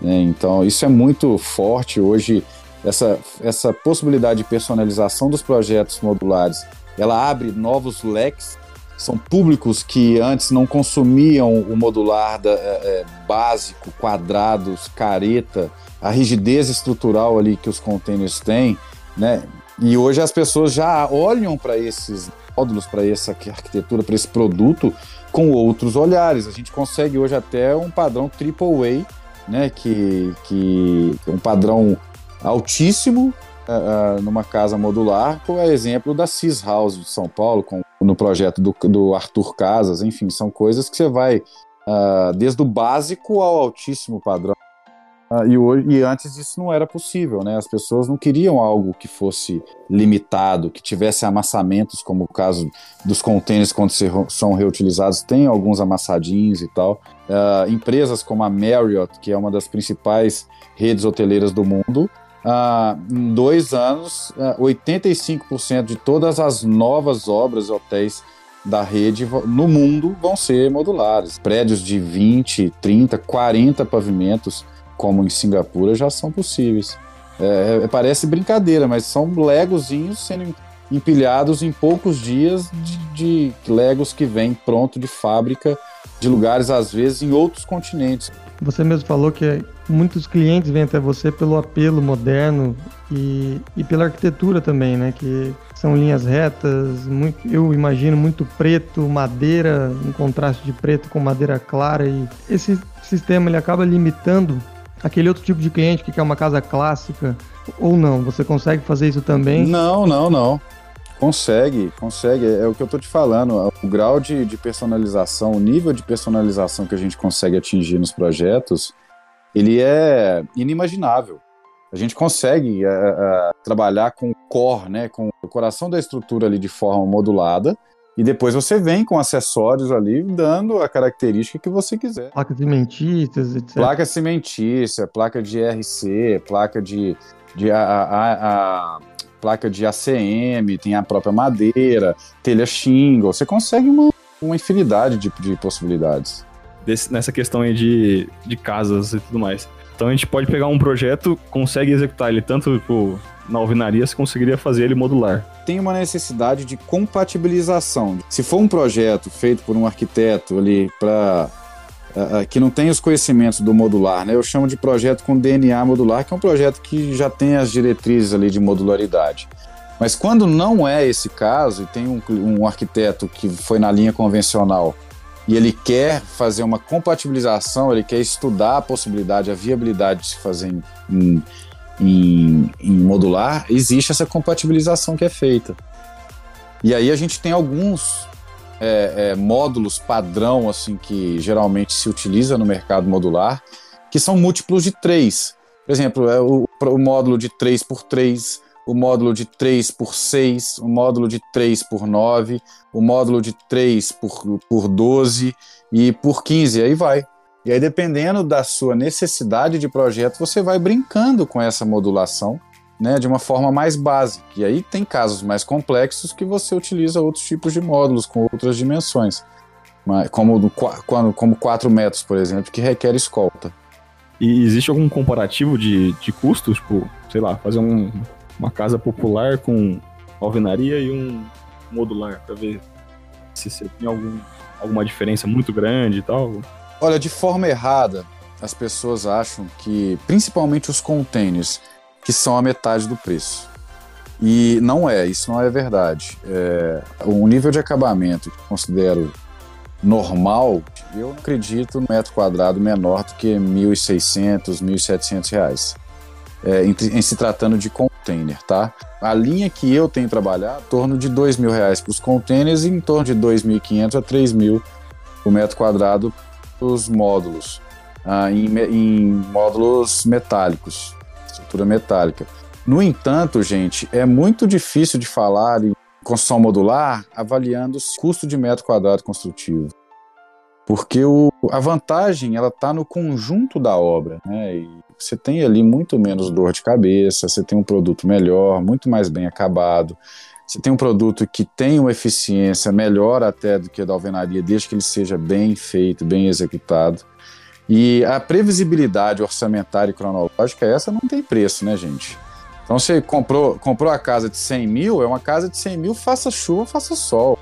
S4: Né? Então, isso é muito forte hoje. Essa, essa possibilidade de personalização dos projetos modulares, ela abre novos leques. São públicos que antes não consumiam o modular da, é, é, básico, quadrados, careta, a rigidez estrutural ali que os containers têm, né? E hoje as pessoas já olham para esses módulos, para essa arquitetura, para esse produto com outros olhares. A gente consegue hoje até um padrão triple A né, que, que é um padrão altíssimo uh, uh, numa casa modular, por exemplo da Cis House de São Paulo, com, no projeto do, do Arthur Casas, enfim, são coisas que você vai uh, desde o básico ao altíssimo padrão. Uh, e, hoje, e antes isso não era possível, né? As pessoas não queriam algo que fosse limitado, que tivesse amassamentos, como o caso dos contêineres quando se, são reutilizados, tem alguns amassadinhos e tal. Uh, empresas como a Marriott, que é uma das principais redes hoteleiras do mundo, uh, em dois anos, 85% de todas as novas obras hotéis da rede no mundo vão ser modulares. Prédios de 20, 30, 40 pavimentos como em Singapura, já são possíveis. É, é, parece brincadeira, mas são legozinhos sendo empilhados em poucos dias de, de legos que vêm pronto de fábrica, de lugares, às vezes, em outros continentes.
S3: Você mesmo falou que muitos clientes vêm até você pelo apelo moderno e, e pela arquitetura também, né? Que são linhas retas, muito, eu imagino muito preto, madeira, um contraste de preto com madeira clara e esse sistema ele acaba limitando aquele outro tipo de cliente que quer uma casa clássica ou não? Você consegue fazer isso também?
S4: Não, não, não. Consegue, consegue. É o que eu tô te falando. O grau de, de personalização, o nível de personalização que a gente consegue atingir nos projetos, ele é inimaginável. A gente consegue uh, uh, trabalhar com o core, né, com o coração da estrutura ali de forma modulada, e depois você vem com acessórios ali, dando a característica que você quiser.
S3: Placas cimentícias, etc.
S4: Placa cimentícia, placa de RC, placa de, de a, a, a, placa de ACM, tem a própria madeira, telha shingle. Você consegue uma, uma infinidade de, de possibilidades.
S2: Desse, nessa questão aí de, de casas e tudo mais. Então a gente pode pegar um projeto, consegue executar ele tanto tipo, na alvenaria, você conseguiria fazer ele modular.
S4: Tem uma necessidade de compatibilização. Se for um projeto feito por um arquiteto ali para que não tem os conhecimentos do modular, né? Eu chamo de projeto com DNA modular, que é um projeto que já tem as diretrizes ali de modularidade. Mas quando não é esse caso e tem um, um arquiteto que foi na linha convencional e ele quer fazer uma compatibilização, ele quer estudar a possibilidade, a viabilidade de se fazer em, em, em, modular, existe essa compatibilização que é feita. E aí a gente tem alguns é, é, módulos padrão, assim, que geralmente se utiliza no mercado modular, que são múltiplos de três. Por exemplo, é o, o módulo de 3 por 3 o módulo de 3 por 6, o módulo de 3 por 9, o módulo de 3 por, por 12 e por 15, aí vai. E aí, dependendo da sua necessidade de projeto, você vai brincando com essa modulação né, de uma forma mais básica. E aí tem casos mais complexos que você utiliza outros tipos de módulos com outras dimensões, como, como 4 metros, por exemplo, que requer escolta.
S2: E existe algum comparativo de, de custos? Tipo, sei lá, fazer um, uma casa popular com alvenaria e um modular, para ver se tem algum, alguma diferença muito grande e tal.
S4: Olha, de forma errada, as pessoas acham que, principalmente os containers, que são a metade do preço. E não é, isso não é verdade. É, o nível de acabamento que considero normal, eu acredito no metro quadrado menor do que R$ 1.600, R$ 1.700 é, em, em, se tratando de container, tá? A linha que eu tenho trabalhado, em torno de dois mil reais para os containers e em torno de 2.500 a 3.000 o metro quadrado os módulos, ah, em, em módulos metálicos, estrutura metálica. No entanto, gente, é muito difícil de falar em construção modular avaliando o custo de metro quadrado construtivo. Porque o, a vantagem ela está no conjunto da obra, né? E você tem ali muito menos dor de cabeça, você tem um produto melhor, muito mais bem acabado, você tem um produto que tem uma eficiência melhor até do que a da alvenaria, desde que ele seja bem feito, bem executado. E a previsibilidade orçamentária e cronológica, essa não tem preço, né, gente? Então, você comprou, comprou a casa de 100 mil, é uma casa de 100 mil, faça chuva, faça sol.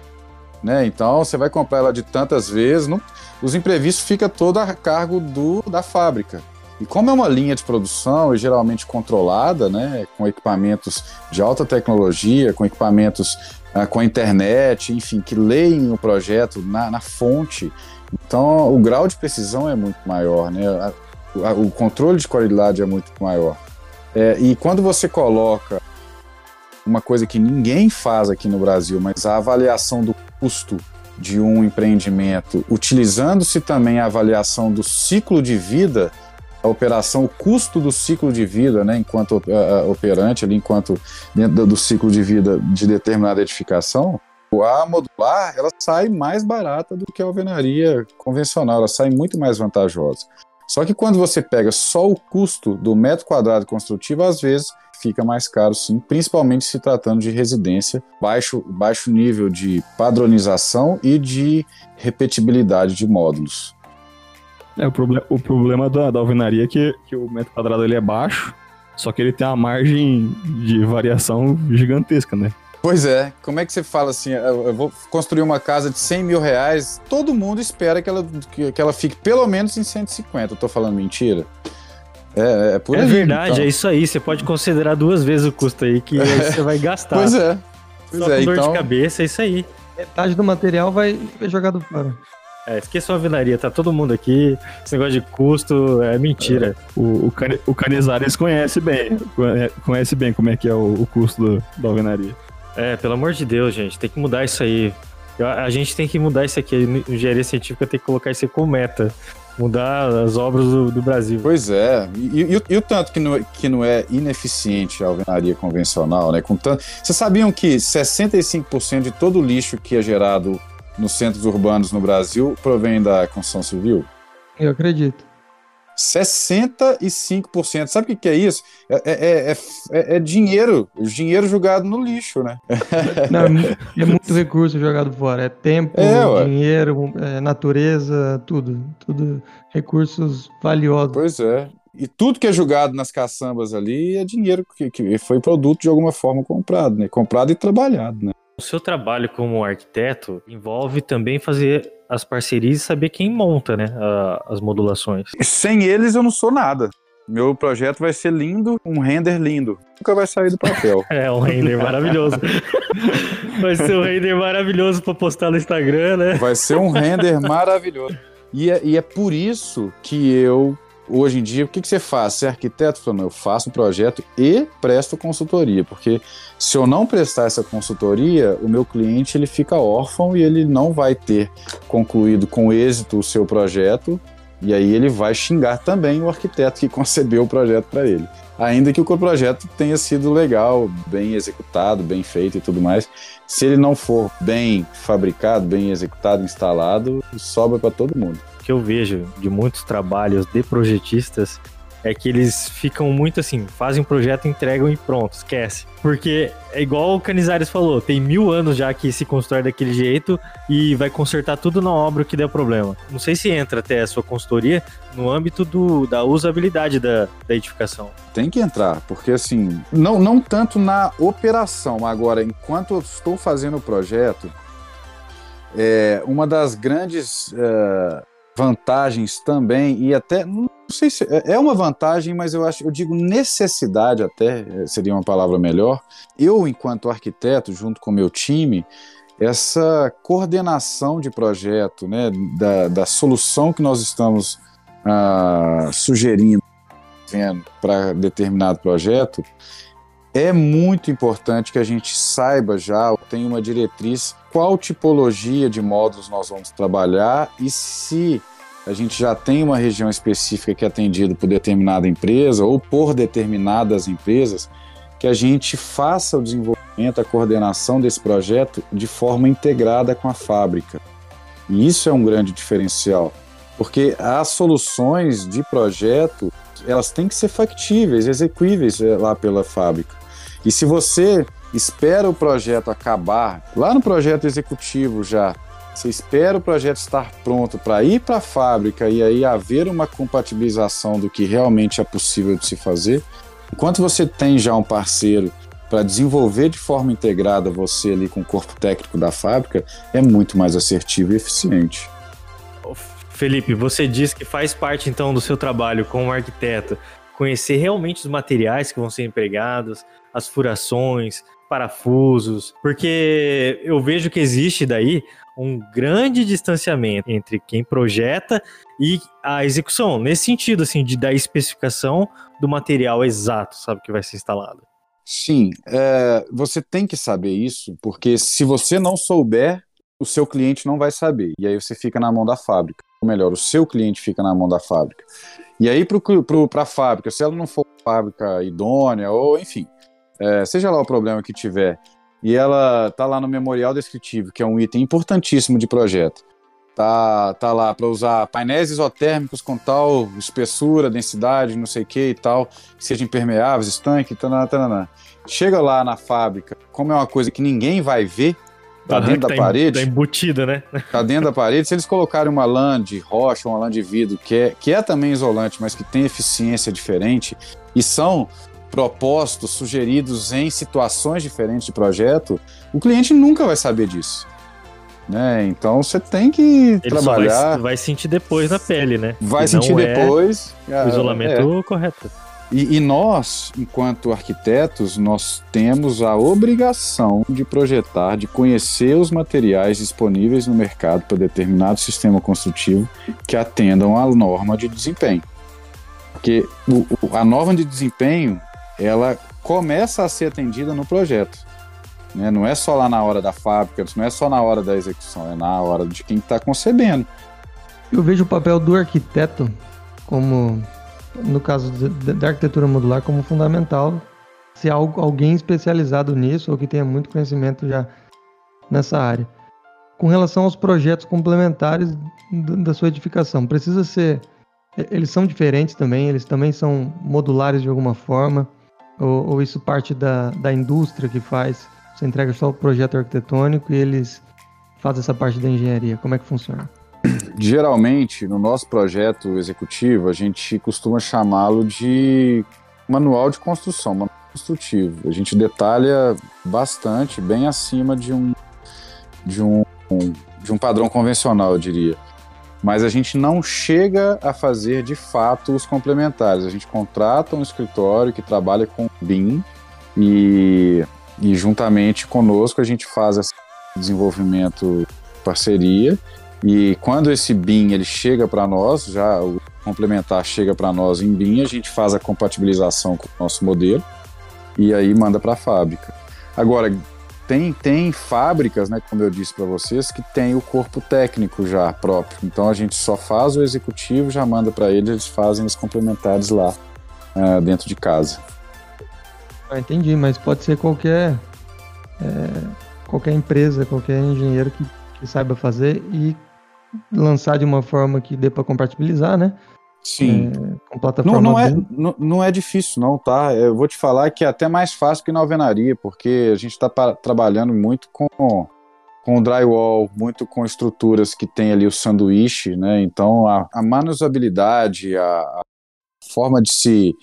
S4: Né? Então, você vai comprar ela de tantas vezes, não, os imprevistos ficam todo a cargo do, da fábrica. E como é uma linha de produção e geralmente controlada, né, com equipamentos de alta tecnologia, com equipamentos uh, com a internet, enfim, que leem o projeto na, na, fonte, então o grau de precisão é muito maior, né, a, a, o controle de qualidade é muito maior. É, e quando você coloca uma coisa que ninguém faz aqui no Brasil, mas a avaliação do custo de um empreendimento, utilizando-se também a avaliação do ciclo de vida a operação, o custo do ciclo de vida, né, enquanto uh, operante, ali, enquanto dentro do ciclo de vida de determinada edificação, a modular ela sai mais barata do que a alvenaria convencional, ela sai muito mais vantajosa. Só que quando você pega só o custo do metro quadrado construtivo, às vezes fica mais caro sim, principalmente se tratando de residência, baixo, baixo nível de padronização e de repetibilidade de módulos.
S2: É, o, proble o problema da, da alvenaria é que, que o metro quadrado ele é baixo, só que ele tem uma margem de variação gigantesca, né?
S4: Pois é, como é que você fala assim, eu vou construir uma casa de 100 mil reais, todo mundo espera que ela, que, que ela fique pelo menos em 150, eu tô falando mentira? É, é por
S1: é
S4: aí,
S1: verdade,
S4: então.
S1: é isso aí. Você pode considerar duas vezes o custo aí que aí você vai gastar.
S4: Pois é. Pois
S1: Só
S4: é,
S1: com dor
S4: então.
S1: de cabeça, é isso aí.
S3: Metade do material vai ser jogado fora.
S1: É, esqueça a alvenaria, tá todo mundo aqui. Esse negócio de custo é mentira.
S2: O, o, Cane- o Canezares conhece bem, conhe- conhece bem como é que é o, o custo do- da alvenaria.
S1: É, pelo amor de Deus, gente, tem que mudar isso aí. Eu- A gente tem que mudar isso aqui. A engenharia científica tem que colocar isso aí como meta. Mudar as obras do, do Brasil.
S4: Pois é, e, e o- e o tanto que não, é- que não é ineficiente a alvenaria convencional, né? Com tanto... Vocês sabiam que 65% de todo o lixo que é gerado nos centros urbanos no Brasil provém da construção civil?
S3: Eu acredito.
S4: 65%. Sabe o que, que é isso? É, é- é- é- é dinheiro, dinheiro jogado no lixo, né?
S3: Não, é, é muito recurso jogado fora. É tempo,
S4: É,
S3: dinheiro, é, natureza, tudo. Tudo recursos valiosos.
S4: Pois é. E tudo que é jogado nas caçambas ali é dinheiro que, que foi produto de alguma forma comprado, né? Comprado e trabalhado, né?
S1: O seu trabalho como arquiteto envolve também fazer as parcerias e saber quem monta, né, a- as modulações.
S4: Sem eles eu não sou nada. Meu projeto vai ser lindo, um render lindo. Nunca vai sair do papel.
S1: É um render maravilhoso. Vai ser um render maravilhoso pra postar no Instagram, né?
S4: Vai ser um render maravilhoso. E é, e é por isso que eu, hoje em dia, o que, que você faz? Você é arquiteto? Falando, eu faço o projeto e presto consultoria. Porque se eu não prestar essa consultoria, o meu cliente ele fica órfão e ele não vai ter concluído com êxito o seu projeto. E aí ele vai xingar também o arquiteto que concebeu o projeto para ele. Ainda que o projeto tenha sido legal, bem executado, bem feito e tudo mais, se ele não for bem fabricado, bem executado, instalado, sobra para todo mundo.
S1: O que eu vejo de muitos trabalhos de projetistas é que eles ficam muito assim, fazem um projeto, entregam e pronto, esquece. Porque é igual o Canizares falou, tem mil anos já que se constrói daquele jeito e vai consertar tudo na obra que der problema. Não sei se entra até a sua consultoria no âmbito do, da usabilidade da, da edificação.
S4: Tem que entrar, porque assim, não, não tanto na operação, agora, enquanto eu estou fazendo o projeto, é, uma das grandes é, vantagens também, e até, não sei se é é uma vantagem, mas eu acho, eu digo necessidade até, é, seria uma palavra melhor, eu, enquanto arquiteto, junto com meu time, essa coordenação de projeto, né, da, da solução que nós estamos ah, sugerindo para determinado projeto, é muito importante que a gente saiba já, tenha uma diretriz, qual tipologia de módulos nós vamos trabalhar e se a gente já tem uma região específica que é atendida por determinada empresa ou por determinadas empresas, que a gente faça o desenvolvimento, a coordenação desse projeto de forma integrada com a fábrica. E isso é um grande diferencial, porque as soluções de projeto elas têm que ser factíveis, execuíveis eh, lá pela fábrica. E se você espera o projeto acabar, lá no projeto executivo já, você espera o projeto estar pronto para ir para a fábrica e aí haver uma compatibilização do que realmente é possível de se fazer, enquanto você tem já um parceiro para desenvolver de forma integrada você ali com o corpo técnico da fábrica, é muito mais assertivo e eficiente.
S1: Felipe, você diz que faz parte então do seu trabalho como arquiteto conhecer realmente os materiais que vão ser empregados, as furações, parafusos, porque eu vejo que existe daí um grande distanciamento entre quem projeta e a execução, nesse sentido assim de dar especificação do material exato, sabe que vai ser instalado.
S4: Sim, é, você tem que saber isso, porque se você não souber, o seu cliente não vai saber. E aí você fica na mão da fábrica. Ou melhor, o seu cliente fica na mão da fábrica. E aí, para a fábrica, se ela não for fábrica idônea, ou enfim, é, seja lá o problema que tiver, e ela tá lá no memorial descritivo, que é um item importantíssimo de projeto, tá, tá lá para usar painéis isotérmicos com tal espessura, densidade, não sei o que e tal, que sejam impermeáveis, estanque, tananá, tananá. Chega lá na fábrica, como é uma coisa que ninguém vai ver, tá dentro da parede,
S1: Tá embutida, né?
S4: tá dentro da parede, se eles colocarem uma lã de rocha, uma lã de vidro, que é, que é também isolante, mas que tem eficiência diferente, e são propostos, sugeridos em situações diferentes de projeto, o cliente nunca vai saber disso. Né? Então você tem que
S1: Ele
S4: trabalhar.
S1: vai, vai sentir depois na pele, né?
S4: Vai
S1: Que
S4: sentir
S1: é
S4: depois.
S1: O
S4: Ah,
S1: isolamento correto.
S4: E, e nós, enquanto arquitetos, nós temos a obrigação de projetar, de conhecer os materiais disponíveis no mercado para determinado sistema construtivo que atendam à norma de desempenho. Porque o- o- a norma de desempenho, ela começa a ser atendida no projeto. né? Não é só lá na hora da fábrica, não é só na hora da execução, é na hora de quem está concebendo.
S3: Eu vejo o papel do arquiteto como, no caso da- arquitetura modular, como fundamental. Se há al- alguém especializado nisso ou que tenha muito conhecimento já nessa área. Com relação aos projetos complementares da sua edificação, precisa ser. Eles são diferentes também, eles também são modulares de alguma forma, ou, ou isso parte da, da indústria que faz? Você entrega só o projeto arquitetônico e eles fazem essa parte da engenharia. Como é que funciona?
S4: Geralmente, no nosso projeto executivo, a gente costuma chamá-lo de manual de construção, manual construtivo. A gente detalha bastante, bem acima de um, de um, de um padrão convencional, eu diria. Mas a gente não chega a fazer de fato os complementares. A gente contrata um escritório que trabalha com BIM e, e juntamente conosco a gente faz esse desenvolvimento parceria e quando esse BIM ele chega para nós, já o complementar chega para nós em BIM, a gente faz a compatibilização com o nosso modelo e aí manda para a fábrica. Agora, tem, tem fábricas, né, como eu disse para vocês, que tem o corpo técnico já próprio. Então a gente só faz o executivo, já manda para eles, eles fazem os complementares lá ah, dentro de casa.
S3: Ah, entendi, mas pode ser qualquer é, qualquer empresa, qualquer engenheiro que, que saiba fazer e lançar de uma forma que dê para compatibilizar, né?
S4: Sim.
S3: É, com plataforma
S4: Não, não, é, não, não é difícil, não, tá? Eu vou te falar que é até mais fácil que na alvenaria, porque a gente está trabalhando muito com, com drywall, muito com estruturas que tem ali o sanduíche, né? Então a, a manuseabilidade, a, a forma de se,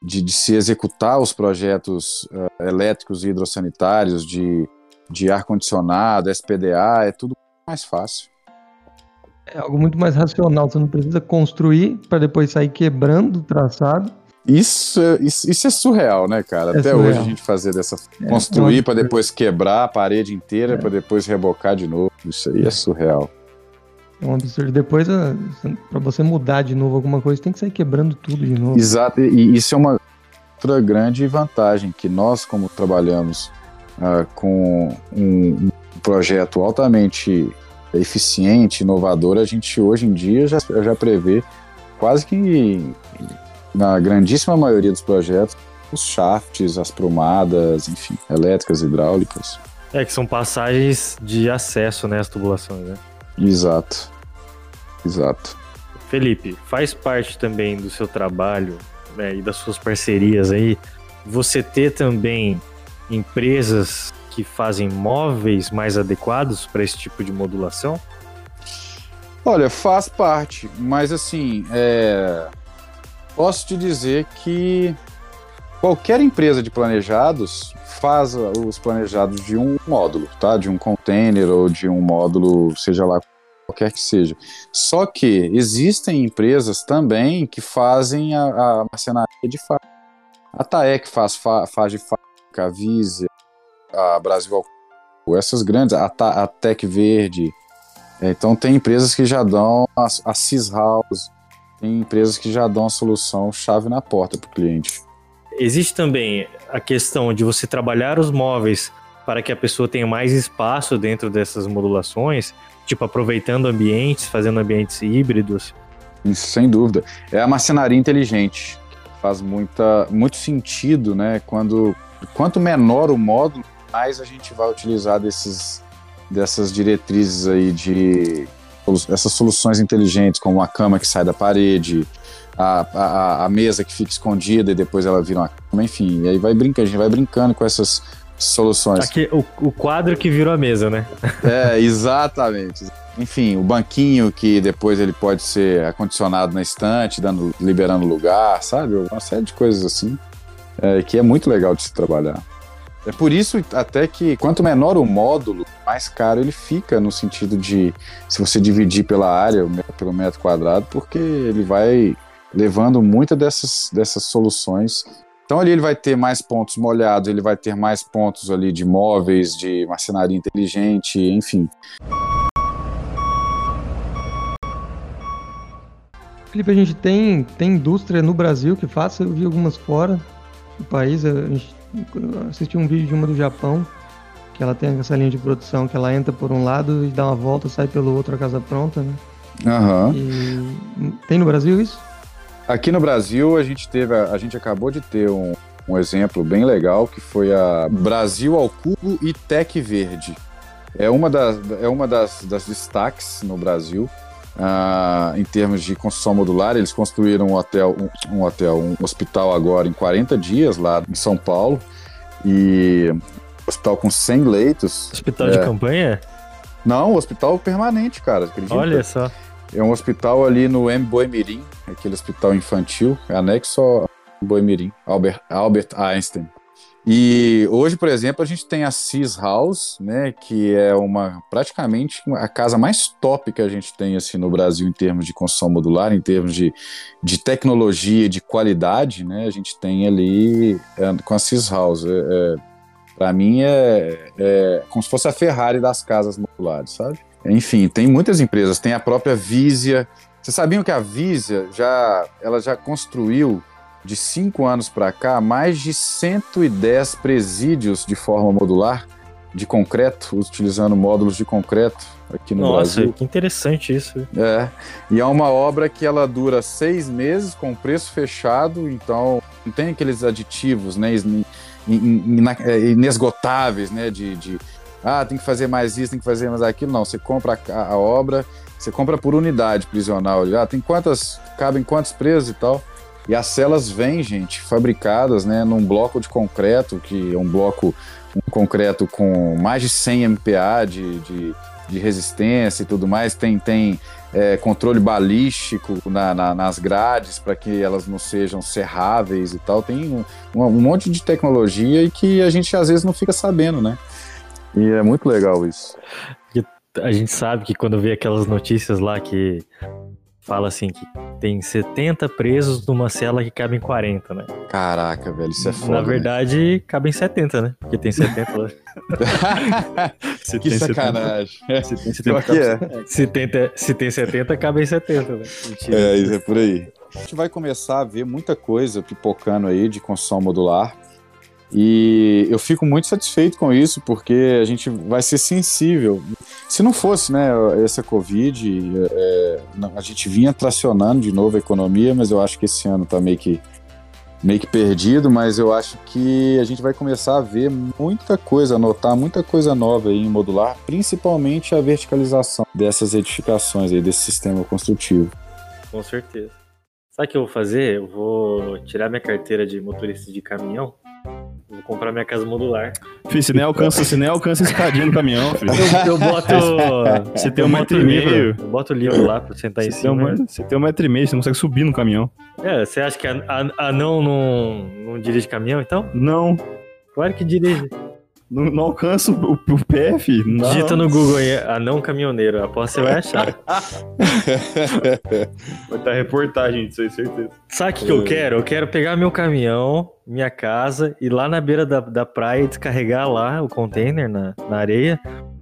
S4: de, de se executar os projetos eh, elétricos e hidrossanitários, de, de ar-condicionado, SPDA, é tudo mais fácil.
S3: É algo muito mais racional. Você não precisa construir para depois sair quebrando o traçado.
S4: Isso, é- isso, isso é surreal, né, cara?
S3: É
S4: Até
S3: surreal.
S4: hoje a gente fazer dessa.
S3: É,
S4: construir para depois quebrar a parede inteira,
S3: É.
S4: para depois rebocar de novo. Isso aí é surreal.
S3: É um absurdo. Depois, para você mudar de novo alguma coisa, tem que sair quebrando tudo de novo.
S4: Exato, e isso é uma outra grande vantagem, que nós, como trabalhamos ah, com um projeto altamente eficiente, inovador, a gente hoje em dia já, já prevê quase que na grandíssima maioria dos projetos os shafts, as prumadas, enfim, elétricas, hidráulicas.
S1: É que são passagens de acesso, né, às tubulações, né?
S4: Exato. Exato.
S1: Felipe, faz parte também do seu trabalho né, e das suas parcerias aí, você ter também empresas que fazem móveis mais adequados para esse tipo de modulação?
S4: Olha, faz parte, mas assim, é, posso te dizer que qualquer empresa de planejados faz os planejados de um módulo, tá? De um container ou de um módulo, seja lá qualquer que seja. Só que existem empresas também que fazem a, a marcenaria de fábrica. A TAEC faz, fa, faz de fábrica, a Vise, a Brasil, essas grandes, a, a Tec Verde. É, Então tem empresas que já dão a, a Cis House, tem empresas que já dão a solução chave na porta para o cliente.
S1: Existe também a questão de você trabalhar os móveis para que a pessoa tenha mais espaço dentro dessas modulações, tipo aproveitando ambientes, fazendo ambientes híbridos.
S4: Isso, sem dúvida. É a marcenaria inteligente. Faz muita, muito sentido, né? Quando quanto menor o módulo, mais a gente vai utilizar desses, dessas diretrizes aí de essas soluções inteligentes, como a cama que sai da parede, a, a, a mesa que fica escondida e depois ela vira uma cama, enfim. E aí vai brincando, a gente vai brincando com essas soluções.
S1: Aqui, o, o quadro que virou a mesa, né?
S4: É, exatamente. Enfim, o banquinho que depois ele pode ser acondicionado na estante, dando, liberando lugar, sabe? Uma série de coisas assim, é, que é muito legal de se trabalhar. É por isso até que quanto menor o módulo, mais caro ele fica no sentido de se você dividir pela área, pelo metro quadrado, porque ele vai levando muitas dessas, dessas soluções. Então ali ele vai ter mais pontos molhados, ele vai ter mais pontos ali de móveis, de marcenaria inteligente, enfim.
S3: Felipe, a gente tem, tem indústria no Brasil que faz, eu vi algumas fora do país, a gente assisti um vídeo de uma do Japão, que ela tem essa linha de produção que ela entra por um lado e dá uma volta, sai pelo outro a casa pronta, né?
S4: Aham.
S3: E tem no Brasil isso?
S4: Aqui no Brasil a gente teve, a, a gente acabou de ter um, um exemplo bem legal que foi a Brasil ao Cubo e Tec Verde. É uma das, é uma das, das destaques no Brasil. Ah, em termos de construção modular, eles construíram um hotel, um, um hotel, um hospital agora em 40 dias lá em São Paulo e hospital com 100 leitos.
S1: Hospital de
S4: É.
S1: campanha?
S4: Não, hospital permanente, cara. acredita?
S1: Olha só.
S4: É um hospital ali no M. Boimirim, aquele hospital infantil, é anexo ao Boimirim, Albert, Albert Einstein. E hoje, por exemplo, a gente tem a Cis House, né, que é uma praticamente a casa mais top que a gente tem assim no Brasil em termos de construção modular, em termos de, de tecnologia, de qualidade, né? A gente tem ali é, com a Cis House. É, é, Para mim é, é como se fosse a Ferrari das casas modulares, sabe? Enfim, tem muitas empresas, tem a própria Visia. Vocês sabiam que a Visia já, ela já construiu de cinco anos para cá mais de 110 presídios de forma modular de concreto, utilizando módulos de concreto aqui no
S1: Nossa,
S4: Brasil.
S1: que interessante isso.
S4: É, e é uma obra que ela dura seis meses com preço fechado, então não tem aqueles aditivos, né, é, inesgotáveis, né, de, de, ah, tem que fazer mais isso, tem que fazer mais aquilo, não, você compra a, a obra, você compra por unidade prisional, ah, tem quantas, cabem quantos presos e tal, e as celas vêm, gente, fabricadas, né, num bloco de concreto, que é um bloco, um concreto com mais de 100 MPa de, de, de resistência e tudo mais, tem, tem é, controle balístico na- na- nas grades para que elas não sejam serráveis e tal. Tem um, um- monte de tecnologia e que a gente às vezes não fica sabendo, né? E é muito legal isso.
S1: A gente sabe que quando vê aquelas notícias lá que fala assim que tem 70 presos numa cela que cabem 40, né?
S4: Caraca, velho, isso é foda.
S1: Na
S4: né?
S1: verdade, cabem 70, né? Porque tem 70 lá.
S2: Você
S4: que
S2: tem 70
S4: sacanagem.
S2: Você tem 70
S4: Pior que é.
S1: Se tem, se tem 70, cabem 70, né? Mentira.
S4: É, isso é por aí. A gente vai começar a ver muita coisa pipocando aí de construção modular. E eu fico muito satisfeito com isso, porque a gente vai ser sensível. Se não fosse né, essa Covid, é, a gente vinha tracionando de novo a economia, mas eu acho que esse ano está meio que, meio que perdido, mas eu acho que a gente vai começar a ver muita coisa, a notar muita coisa nova em modular, principalmente a verticalização dessas edificações aí, desse sistema construtivo.
S1: Com certeza. Sabe o que eu vou fazer? Eu vou tirar minha carteira de motorista de caminhão. Vou comprar minha casa modular.
S2: Filho, você nem alcança, você nem alcança a escadinha no caminhão, filho.
S1: Eu, eu boto.
S2: Você tem um metro e meio.
S1: Eu boto o livro lá pra sentar em
S2: Você tem,
S1: cima.
S2: um, você tem um metro e meio, você não consegue subir no caminhão.
S1: É, você acha que a, a, anão não, não dirige caminhão, então?
S2: Não,
S1: Claro que dirige.
S2: Não, não alcança o, o filho. Não.
S1: Digita no Google aí, anão caminhoneiro. Aposto que você vai achar.
S2: Vai estar reportagem disso aí, certeza.
S1: Sabe o que, que eu quero? Eu quero pegar meu caminhão, minha casa, ir lá na beira da, da praia e descarregar lá o container na, na areia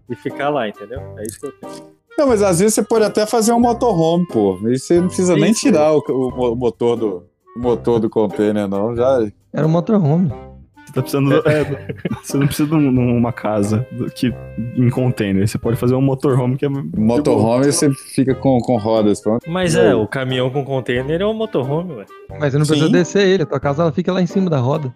S1: e ficar lá, entendeu? É isso que eu quero.
S4: Não, mas às vezes você pode até fazer um motorhome, pô. Aí você não precisa nem
S1: Isso.
S4: tirar o, o- o motor do o motor do container, não. Já
S3: Era um motorhome.
S2: Você tá precisando. é, você não precisa de um- uma casa que, em container. Você pode fazer um motorhome que é.
S4: motorhome você fica com, com rodas, pronto.
S1: Mas é, o caminhão com container é um motorhome, ué.
S3: Mas você não precisa
S4: Sim.
S3: descer ele, a tua casa ela fica lá em cima da roda.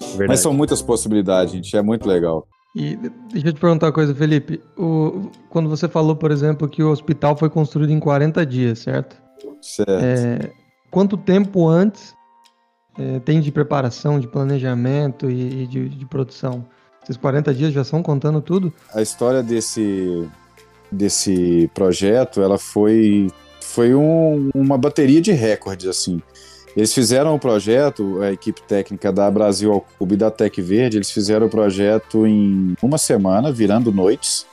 S1: Verdade.
S4: Mas são muitas possibilidades, gente. É muito legal.
S3: E deixa eu te perguntar uma coisa, Felipe. O, quando você falou, por exemplo, que o hospital foi construído em 40 dias, certo?
S4: Certo.
S3: É, quanto tempo antes é, tem de preparação, de planejamento e, e de, de produção? Esses 40 dias já são contando tudo?
S4: A história desse, desse projeto, ela foi, foi um- uma bateria de recordes, assim. Eles fizeram o projeto, a equipe técnica da Brasil ao Cubo e da Tec Verde, eles fizeram o projeto em uma semana, virando noites.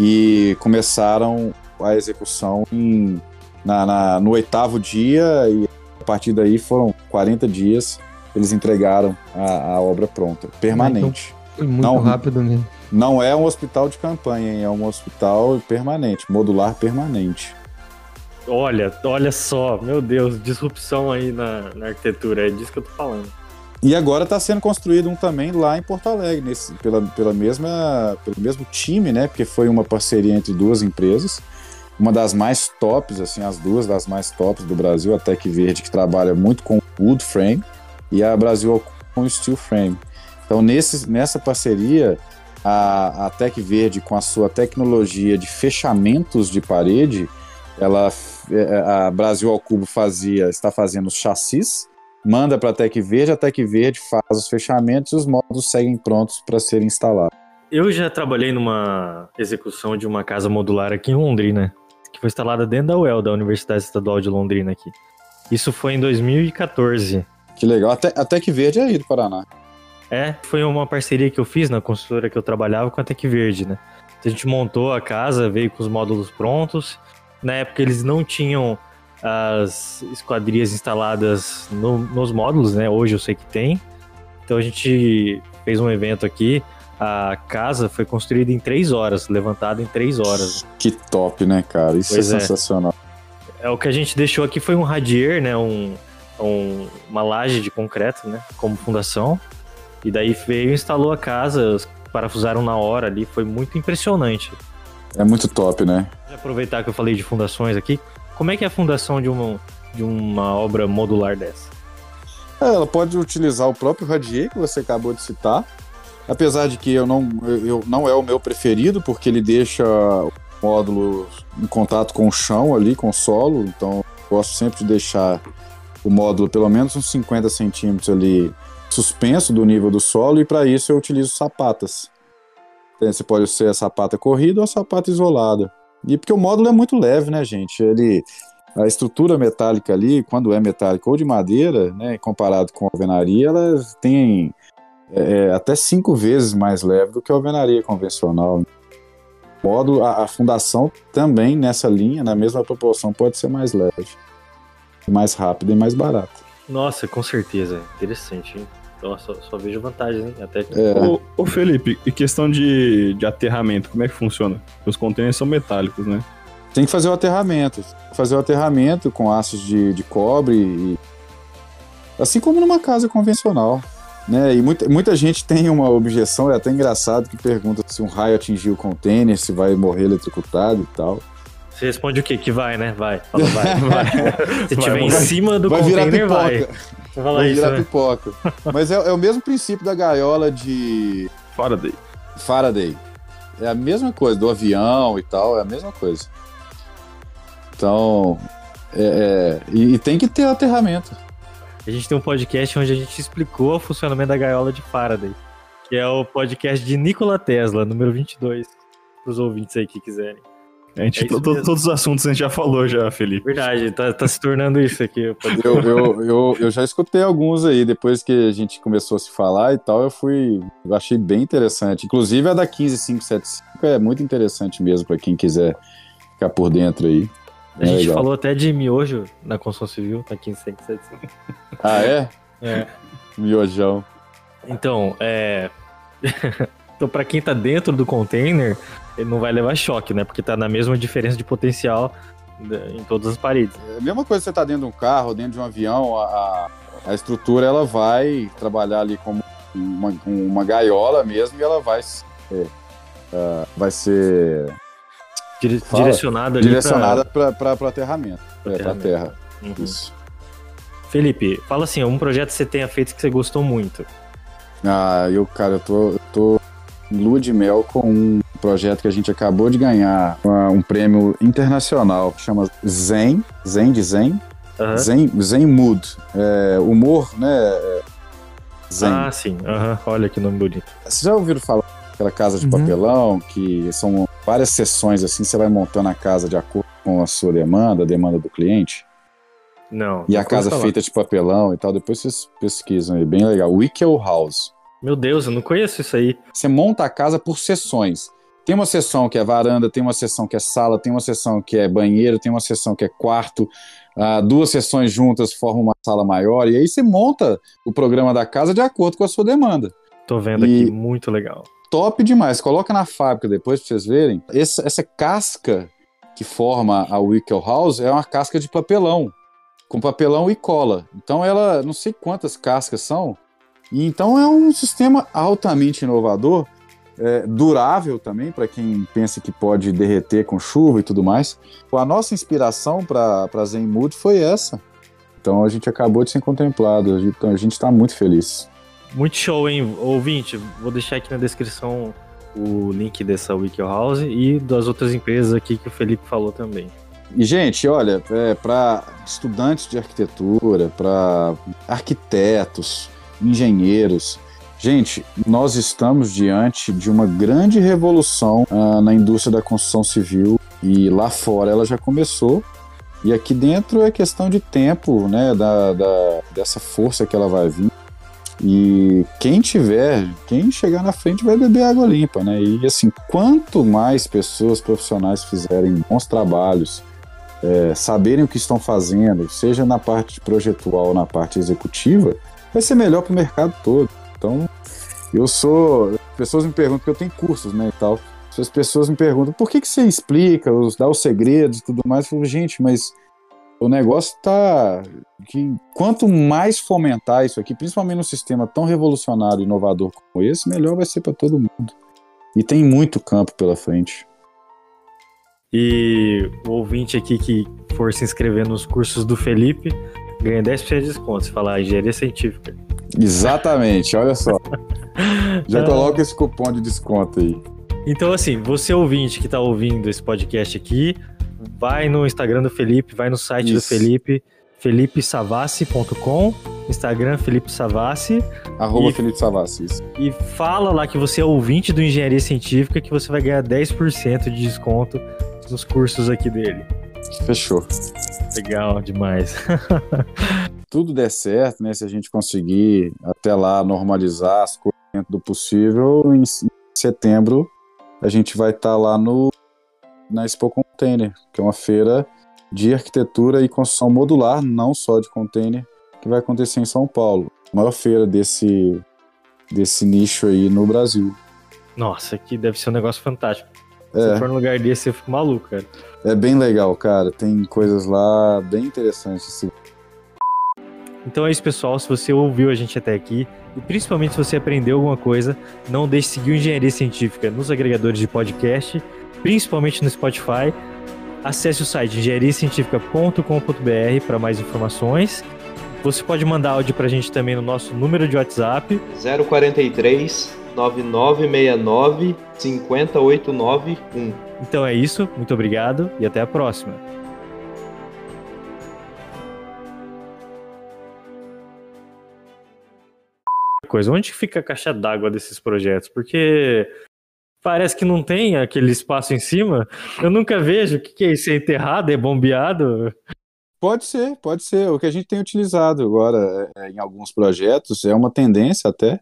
S4: e começaram a execução em, na, na, no oitavo dia e a partir daí foram 40 dias eles entregaram a, a obra pronta, permanente.
S3: Então, foi muito
S4: Não.
S3: rápido mesmo.
S4: Não é um hospital de campanha, hein? é um hospital permanente, modular permanente.
S1: Olha, olha só, meu Deus, disrupção aí na, na arquitetura, é disso que eu tô falando.
S4: E agora está sendo construído um também lá em Porto Alegre, nesse, pela, pela mesma, pelo mesmo time, né? Porque foi uma parceria entre duas empresas. Uma das mais tops, assim, as duas das mais tops do Brasil, a Tec Verde, que trabalha muito com wood frame, e a Brasil com steel frame. Então, nesse, nessa parceria, a, a Tec Verde, com a sua tecnologia de fechamentos de parede, ela, é, a Brasil ao Cubo fazia, está fazendo os chassis, manda para a Tec Verde, a Tec Verde faz os fechamentos e os módulos seguem prontos para serem instalados.
S1: Eu já trabalhei numa execução de uma casa modular aqui em Londrina, que foi instalada dentro da UEL, da Universidade Estadual de Londrina aqui. Isso foi em 2014.
S4: Que legal. A, Te, a Tec Verde é aí do Paraná.
S1: É, foi uma parceria que eu fiz na construtora que eu trabalhava com a Tec Verde, né? Então a gente montou a casa, veio com os módulos prontos. Na época eles não tinham as esquadrias instaladas no- nos módulos, né? Hoje eu sei que tem. Então a gente fez um evento aqui. A casa foi construída em três horas, levantada em três horas.
S4: Que top, né, cara? Isso
S1: Pois
S4: é,
S1: é.
S4: sensacional.
S1: É, o que a gente deixou aqui foi um radier, né? Um, um- uma laje de concreto, né? Como fundação. E daí veio e instalou a casa, parafusaram na hora ali, foi muito impressionante.
S4: É muito top, né?
S1: Vou aproveitar que eu falei de fundações aqui, como é que é a fundação de uma, de uma obra modular dessa?
S4: É, Ela pode utilizar o próprio radier que você acabou de citar, apesar de que eu não, eu, não é o meu preferido, porque ele deixa o módulo em contato com o chão ali, com o solo, então gosto sempre de deixar o módulo pelo menos uns 50 centímetros ali suspenso do nível do solo, e para isso eu utilizo sapatas. Então, Você pode ser a sapata corrida ou a sapata isolada. E porque o módulo é muito leve, né, gente? Ele, a estrutura metálica ali, quando é metálica ou de madeira, né, comparado com a alvenaria, ela tem é, até cinco vezes mais leve do que a alvenaria convencional. Módulo, a, a fundação também nessa linha, na mesma proporção, pode ser mais leve, mais rápida e mais barata.
S1: Nossa, com certeza, interessante, hein? Só, só vejo vantagens, hein? Até que...
S4: É.
S2: Ô, ô, Felipe, e questão de, de aterramento, como é que funciona? Os contêineres são metálicos, né?
S4: Tem que fazer o aterramento. Fazer o aterramento com aços de, de cobre, e, assim como numa casa convencional. Né? E muita, muita gente tem uma objeção, é até engraçado, que pergunta se um raio atingiu o container, se vai morrer eletrocutado e tal.
S1: Você responde o quê? Que vai, né? Vai. Fala, vai, vai. Se
S2: Vai,
S1: tiver em cima do
S4: vai virar
S1: container,
S4: pipoca.
S1: vai. Você fala
S4: vai
S1: isso,
S4: virar
S1: né?
S4: pipoca. Mas é, é o mesmo princípio da gaiola de
S2: Faraday.
S4: Faraday. É a mesma coisa, do avião e tal, é a mesma coisa. Então, é, é, e, e tem que ter aterramento.
S1: A gente tem um podcast onde a gente explicou o funcionamento da gaiola de Faraday, que é o podcast de Nikola Tesla, número 22, para os ouvintes aí que quiserem.
S2: A gente,
S1: É
S2: todos os assuntos a gente já falou já, Felipe.
S1: Verdade, tá, tá se tornando isso aqui.
S4: Eu, eu, eu, eu já escutei alguns aí, depois que a gente começou a se falar e tal, eu fui. Eu achei bem interessante. Inclusive a da 15575 é muito interessante mesmo para quem quiser ficar por dentro aí.
S1: A gente
S4: legal.
S1: falou até de miojo na construção civil, na 1575.
S4: Ah, é?
S1: É.
S4: Miojão.
S1: Então, é. então, pra quem tá dentro do container, ele não vai levar choque, né? Porque tá na mesma diferença de potencial da- em todas as paredes.
S4: É a mesma coisa que você tá dentro de um carro, dentro de um avião, a, a- estrutura ela vai trabalhar ali como uma, uma gaiola mesmo e ela vai, é, ah, vai ser
S1: Dire-
S4: Fala.
S1: ali
S4: direcionada para o aterramento.
S1: pra
S4: É, para
S1: aterramento.
S4: terra.
S1: Uhum.
S4: Isso.
S1: Felipe, fala assim, um projeto que você tenha feito que você gostou muito.
S4: Ah, eu, cara, eu tô, eu tô em lua de mel com um projeto que a gente acabou de ganhar uma- um prêmio internacional que chama Zen, Zen de Zen,
S1: Aham.
S4: Zen, Zen Mood, é, humor, né? Zen.
S1: Ah, sim. Aham. Olha que nome bonito.
S4: Vocês já ouviram falar daquela casa de
S3: Uhum.
S4: papelão, que são várias sessões assim, você vai montando a casa de acordo com a sua demanda, a demanda do cliente,
S1: Não.
S4: e a casa
S1: falar.
S4: feita de papelão e tal, depois vocês pesquisam aí, bem legal. Wickel House.
S1: Meu Deus, eu não conheço isso aí.
S4: Você monta a casa por sessões. Tem uma seção que é varanda, tem uma seção que é sala, tem uma seção que é banheiro, tem uma seção que é quarto. Uh, duas sessões juntas formam uma sala maior. E aí você monta o programa da casa de acordo com a sua demanda.
S1: Tô vendo e aqui, muito legal.
S4: Top demais. Coloca na fábrica depois pra vocês verem. Essa, essa casca que forma a Wickel House é uma casca de papelão, com papelão e cola. Então ela, não sei quantas cascas são, e então é um sistema altamente inovador é, durável também, para quem pensa que pode derreter com chuva e tudo mais. A nossa inspiração para Zenmood foi essa. Então a gente acabou de ser contemplado, então a gente está muito feliz.
S1: Muito show, hein, ouvinte? Vou deixar aqui na descrição o link dessa Wiki House e das outras empresas aqui que o Felipe falou também.
S4: E, gente, olha, é, para estudantes de arquitetura, para arquitetos, engenheiros, Gente, nós estamos diante de uma grande revolução uh, na indústria da construção civil e lá fora ela já começou. E aqui dentro é questão de tempo, né, da, da, dessa força que ela vai vir. E quem tiver, quem chegar na frente vai beber água limpa, né? E assim, quanto mais pessoas profissionais fizerem bons trabalhos, é, saberem o que estão fazendo, seja na parte projetual ou na parte executiva, vai ser melhor para o mercado todo. Então, eu sou. Pessoas me perguntam, porque eu tenho cursos, né, e tal. As pessoas me perguntam, por que, que você explica, dá os segredos e tudo mais? Eu falo, gente, mas o negócio tá. Que quanto mais fomentar isso aqui, principalmente num sistema tão revolucionário e inovador como esse, melhor vai ser para todo mundo. E tem muito campo pela frente.
S1: E o ouvinte aqui que for se inscrever nos cursos do Felipe ganha 10% de desconto se falar engenharia científica.
S4: Exatamente, olha só. Já coloca esse cupom de desconto aí.
S1: Então, assim, você ouvinte que está ouvindo esse podcast aqui, vai no Instagram do Felipe, vai no site Isso. do Felipe, felipesavassi.com, Instagram Felipe Savassi.
S4: Arroba e, Felipe Savassi, isso.
S1: E fala lá que você é ouvinte do Engenharia Científica que você vai ganhar 10% de desconto nos cursos aqui dele.
S4: Fechou.
S1: Legal demais.
S4: tudo der certo, né, se a gente conseguir até lá normalizar as coisas dentro do possível, em setembro a gente vai estar tá lá no na Expo Container, que é uma feira de arquitetura e construção modular, não só de container, que vai acontecer em São Paulo. A maior feira desse, desse nicho aí no Brasil.
S1: Nossa, que deve ser um negócio fantástico. É. Se for no lugar desse, eu fico maluco, cara.
S4: É bem legal, cara. Tem coisas lá bem interessantes.
S1: Então é isso, pessoal. Se você ouviu a gente até aqui, e principalmente se você aprendeu alguma coisa, não deixe de seguir o Engenharia Científica nos agregadores de podcast, principalmente no Spotify. Acesse o site engenhariacientifica.com.br para mais informações. Você pode mandar áudio para a gente também no nosso número de WhatsApp
S5: 043 9969 50891.
S1: Então é isso, muito obrigado e até a próxima. Coisa. Onde fica a caixa d'água desses projetos? Porque parece que não tem aquele espaço em cima. Eu nunca vejo o que, que é isso, é enterrado, é bombeado.
S4: Pode ser, pode ser. O que a gente tem utilizado agora é, em alguns projetos é uma tendência até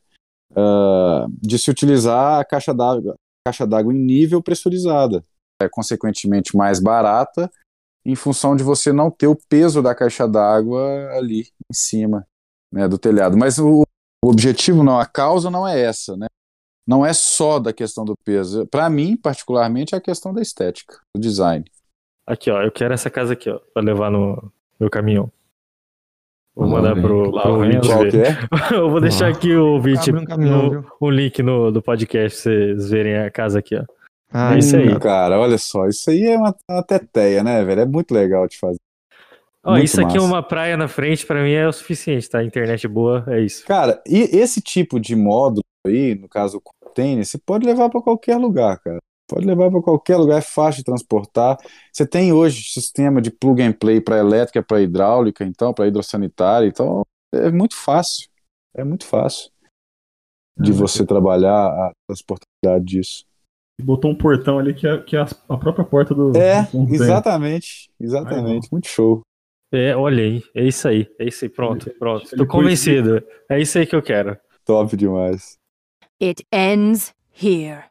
S4: uh, de se utilizar a caixa d'água, caixa d'água em nível pressurizada, é consequentemente mais barata, em função de você não ter o peso da caixa d'água ali em cima né, do telhado. Mas o, o objetivo não, a causa não é essa, né? Não é só da questão do peso. Para mim, particularmente, é a questão da estética, do design.
S1: Aqui, ó, eu quero essa casa aqui, ó, para levar no meu caminhão. Vou mandar pro, pro ouvinte ver. eu vou deixar aqui o ouvinte, um o, link no, do podcast pra vocês verem a casa aqui, ó.
S4: Ah, é isso aí. Cara, olha só, isso aí é uma, uma teteia, né, velho? É muito legal de fazer.
S1: Oh, isso aqui é uma praia na frente, para mim é o suficiente, tá? Internet boa, é isso.
S4: Cara, e esse tipo de módulo aí, no caso o container, você pode levar para qualquer lugar, cara. Pode levar para qualquer lugar, é fácil de transportar. Você tem hoje sistema de plug and play para elétrica, para hidráulica, então, para hidrossanitária, então é muito fácil. É muito fácil de é, você trabalhar a transportabilidade disso.
S2: Botou um portão ali que é, que é a própria porta do.
S4: É, do exatamente. Exatamente. Ai, muito show.
S1: É, olha aí, é isso aí, é isso aí, pronto, pronto. Tô convencido. É isso aí que eu quero.
S4: Top demais. It ends here.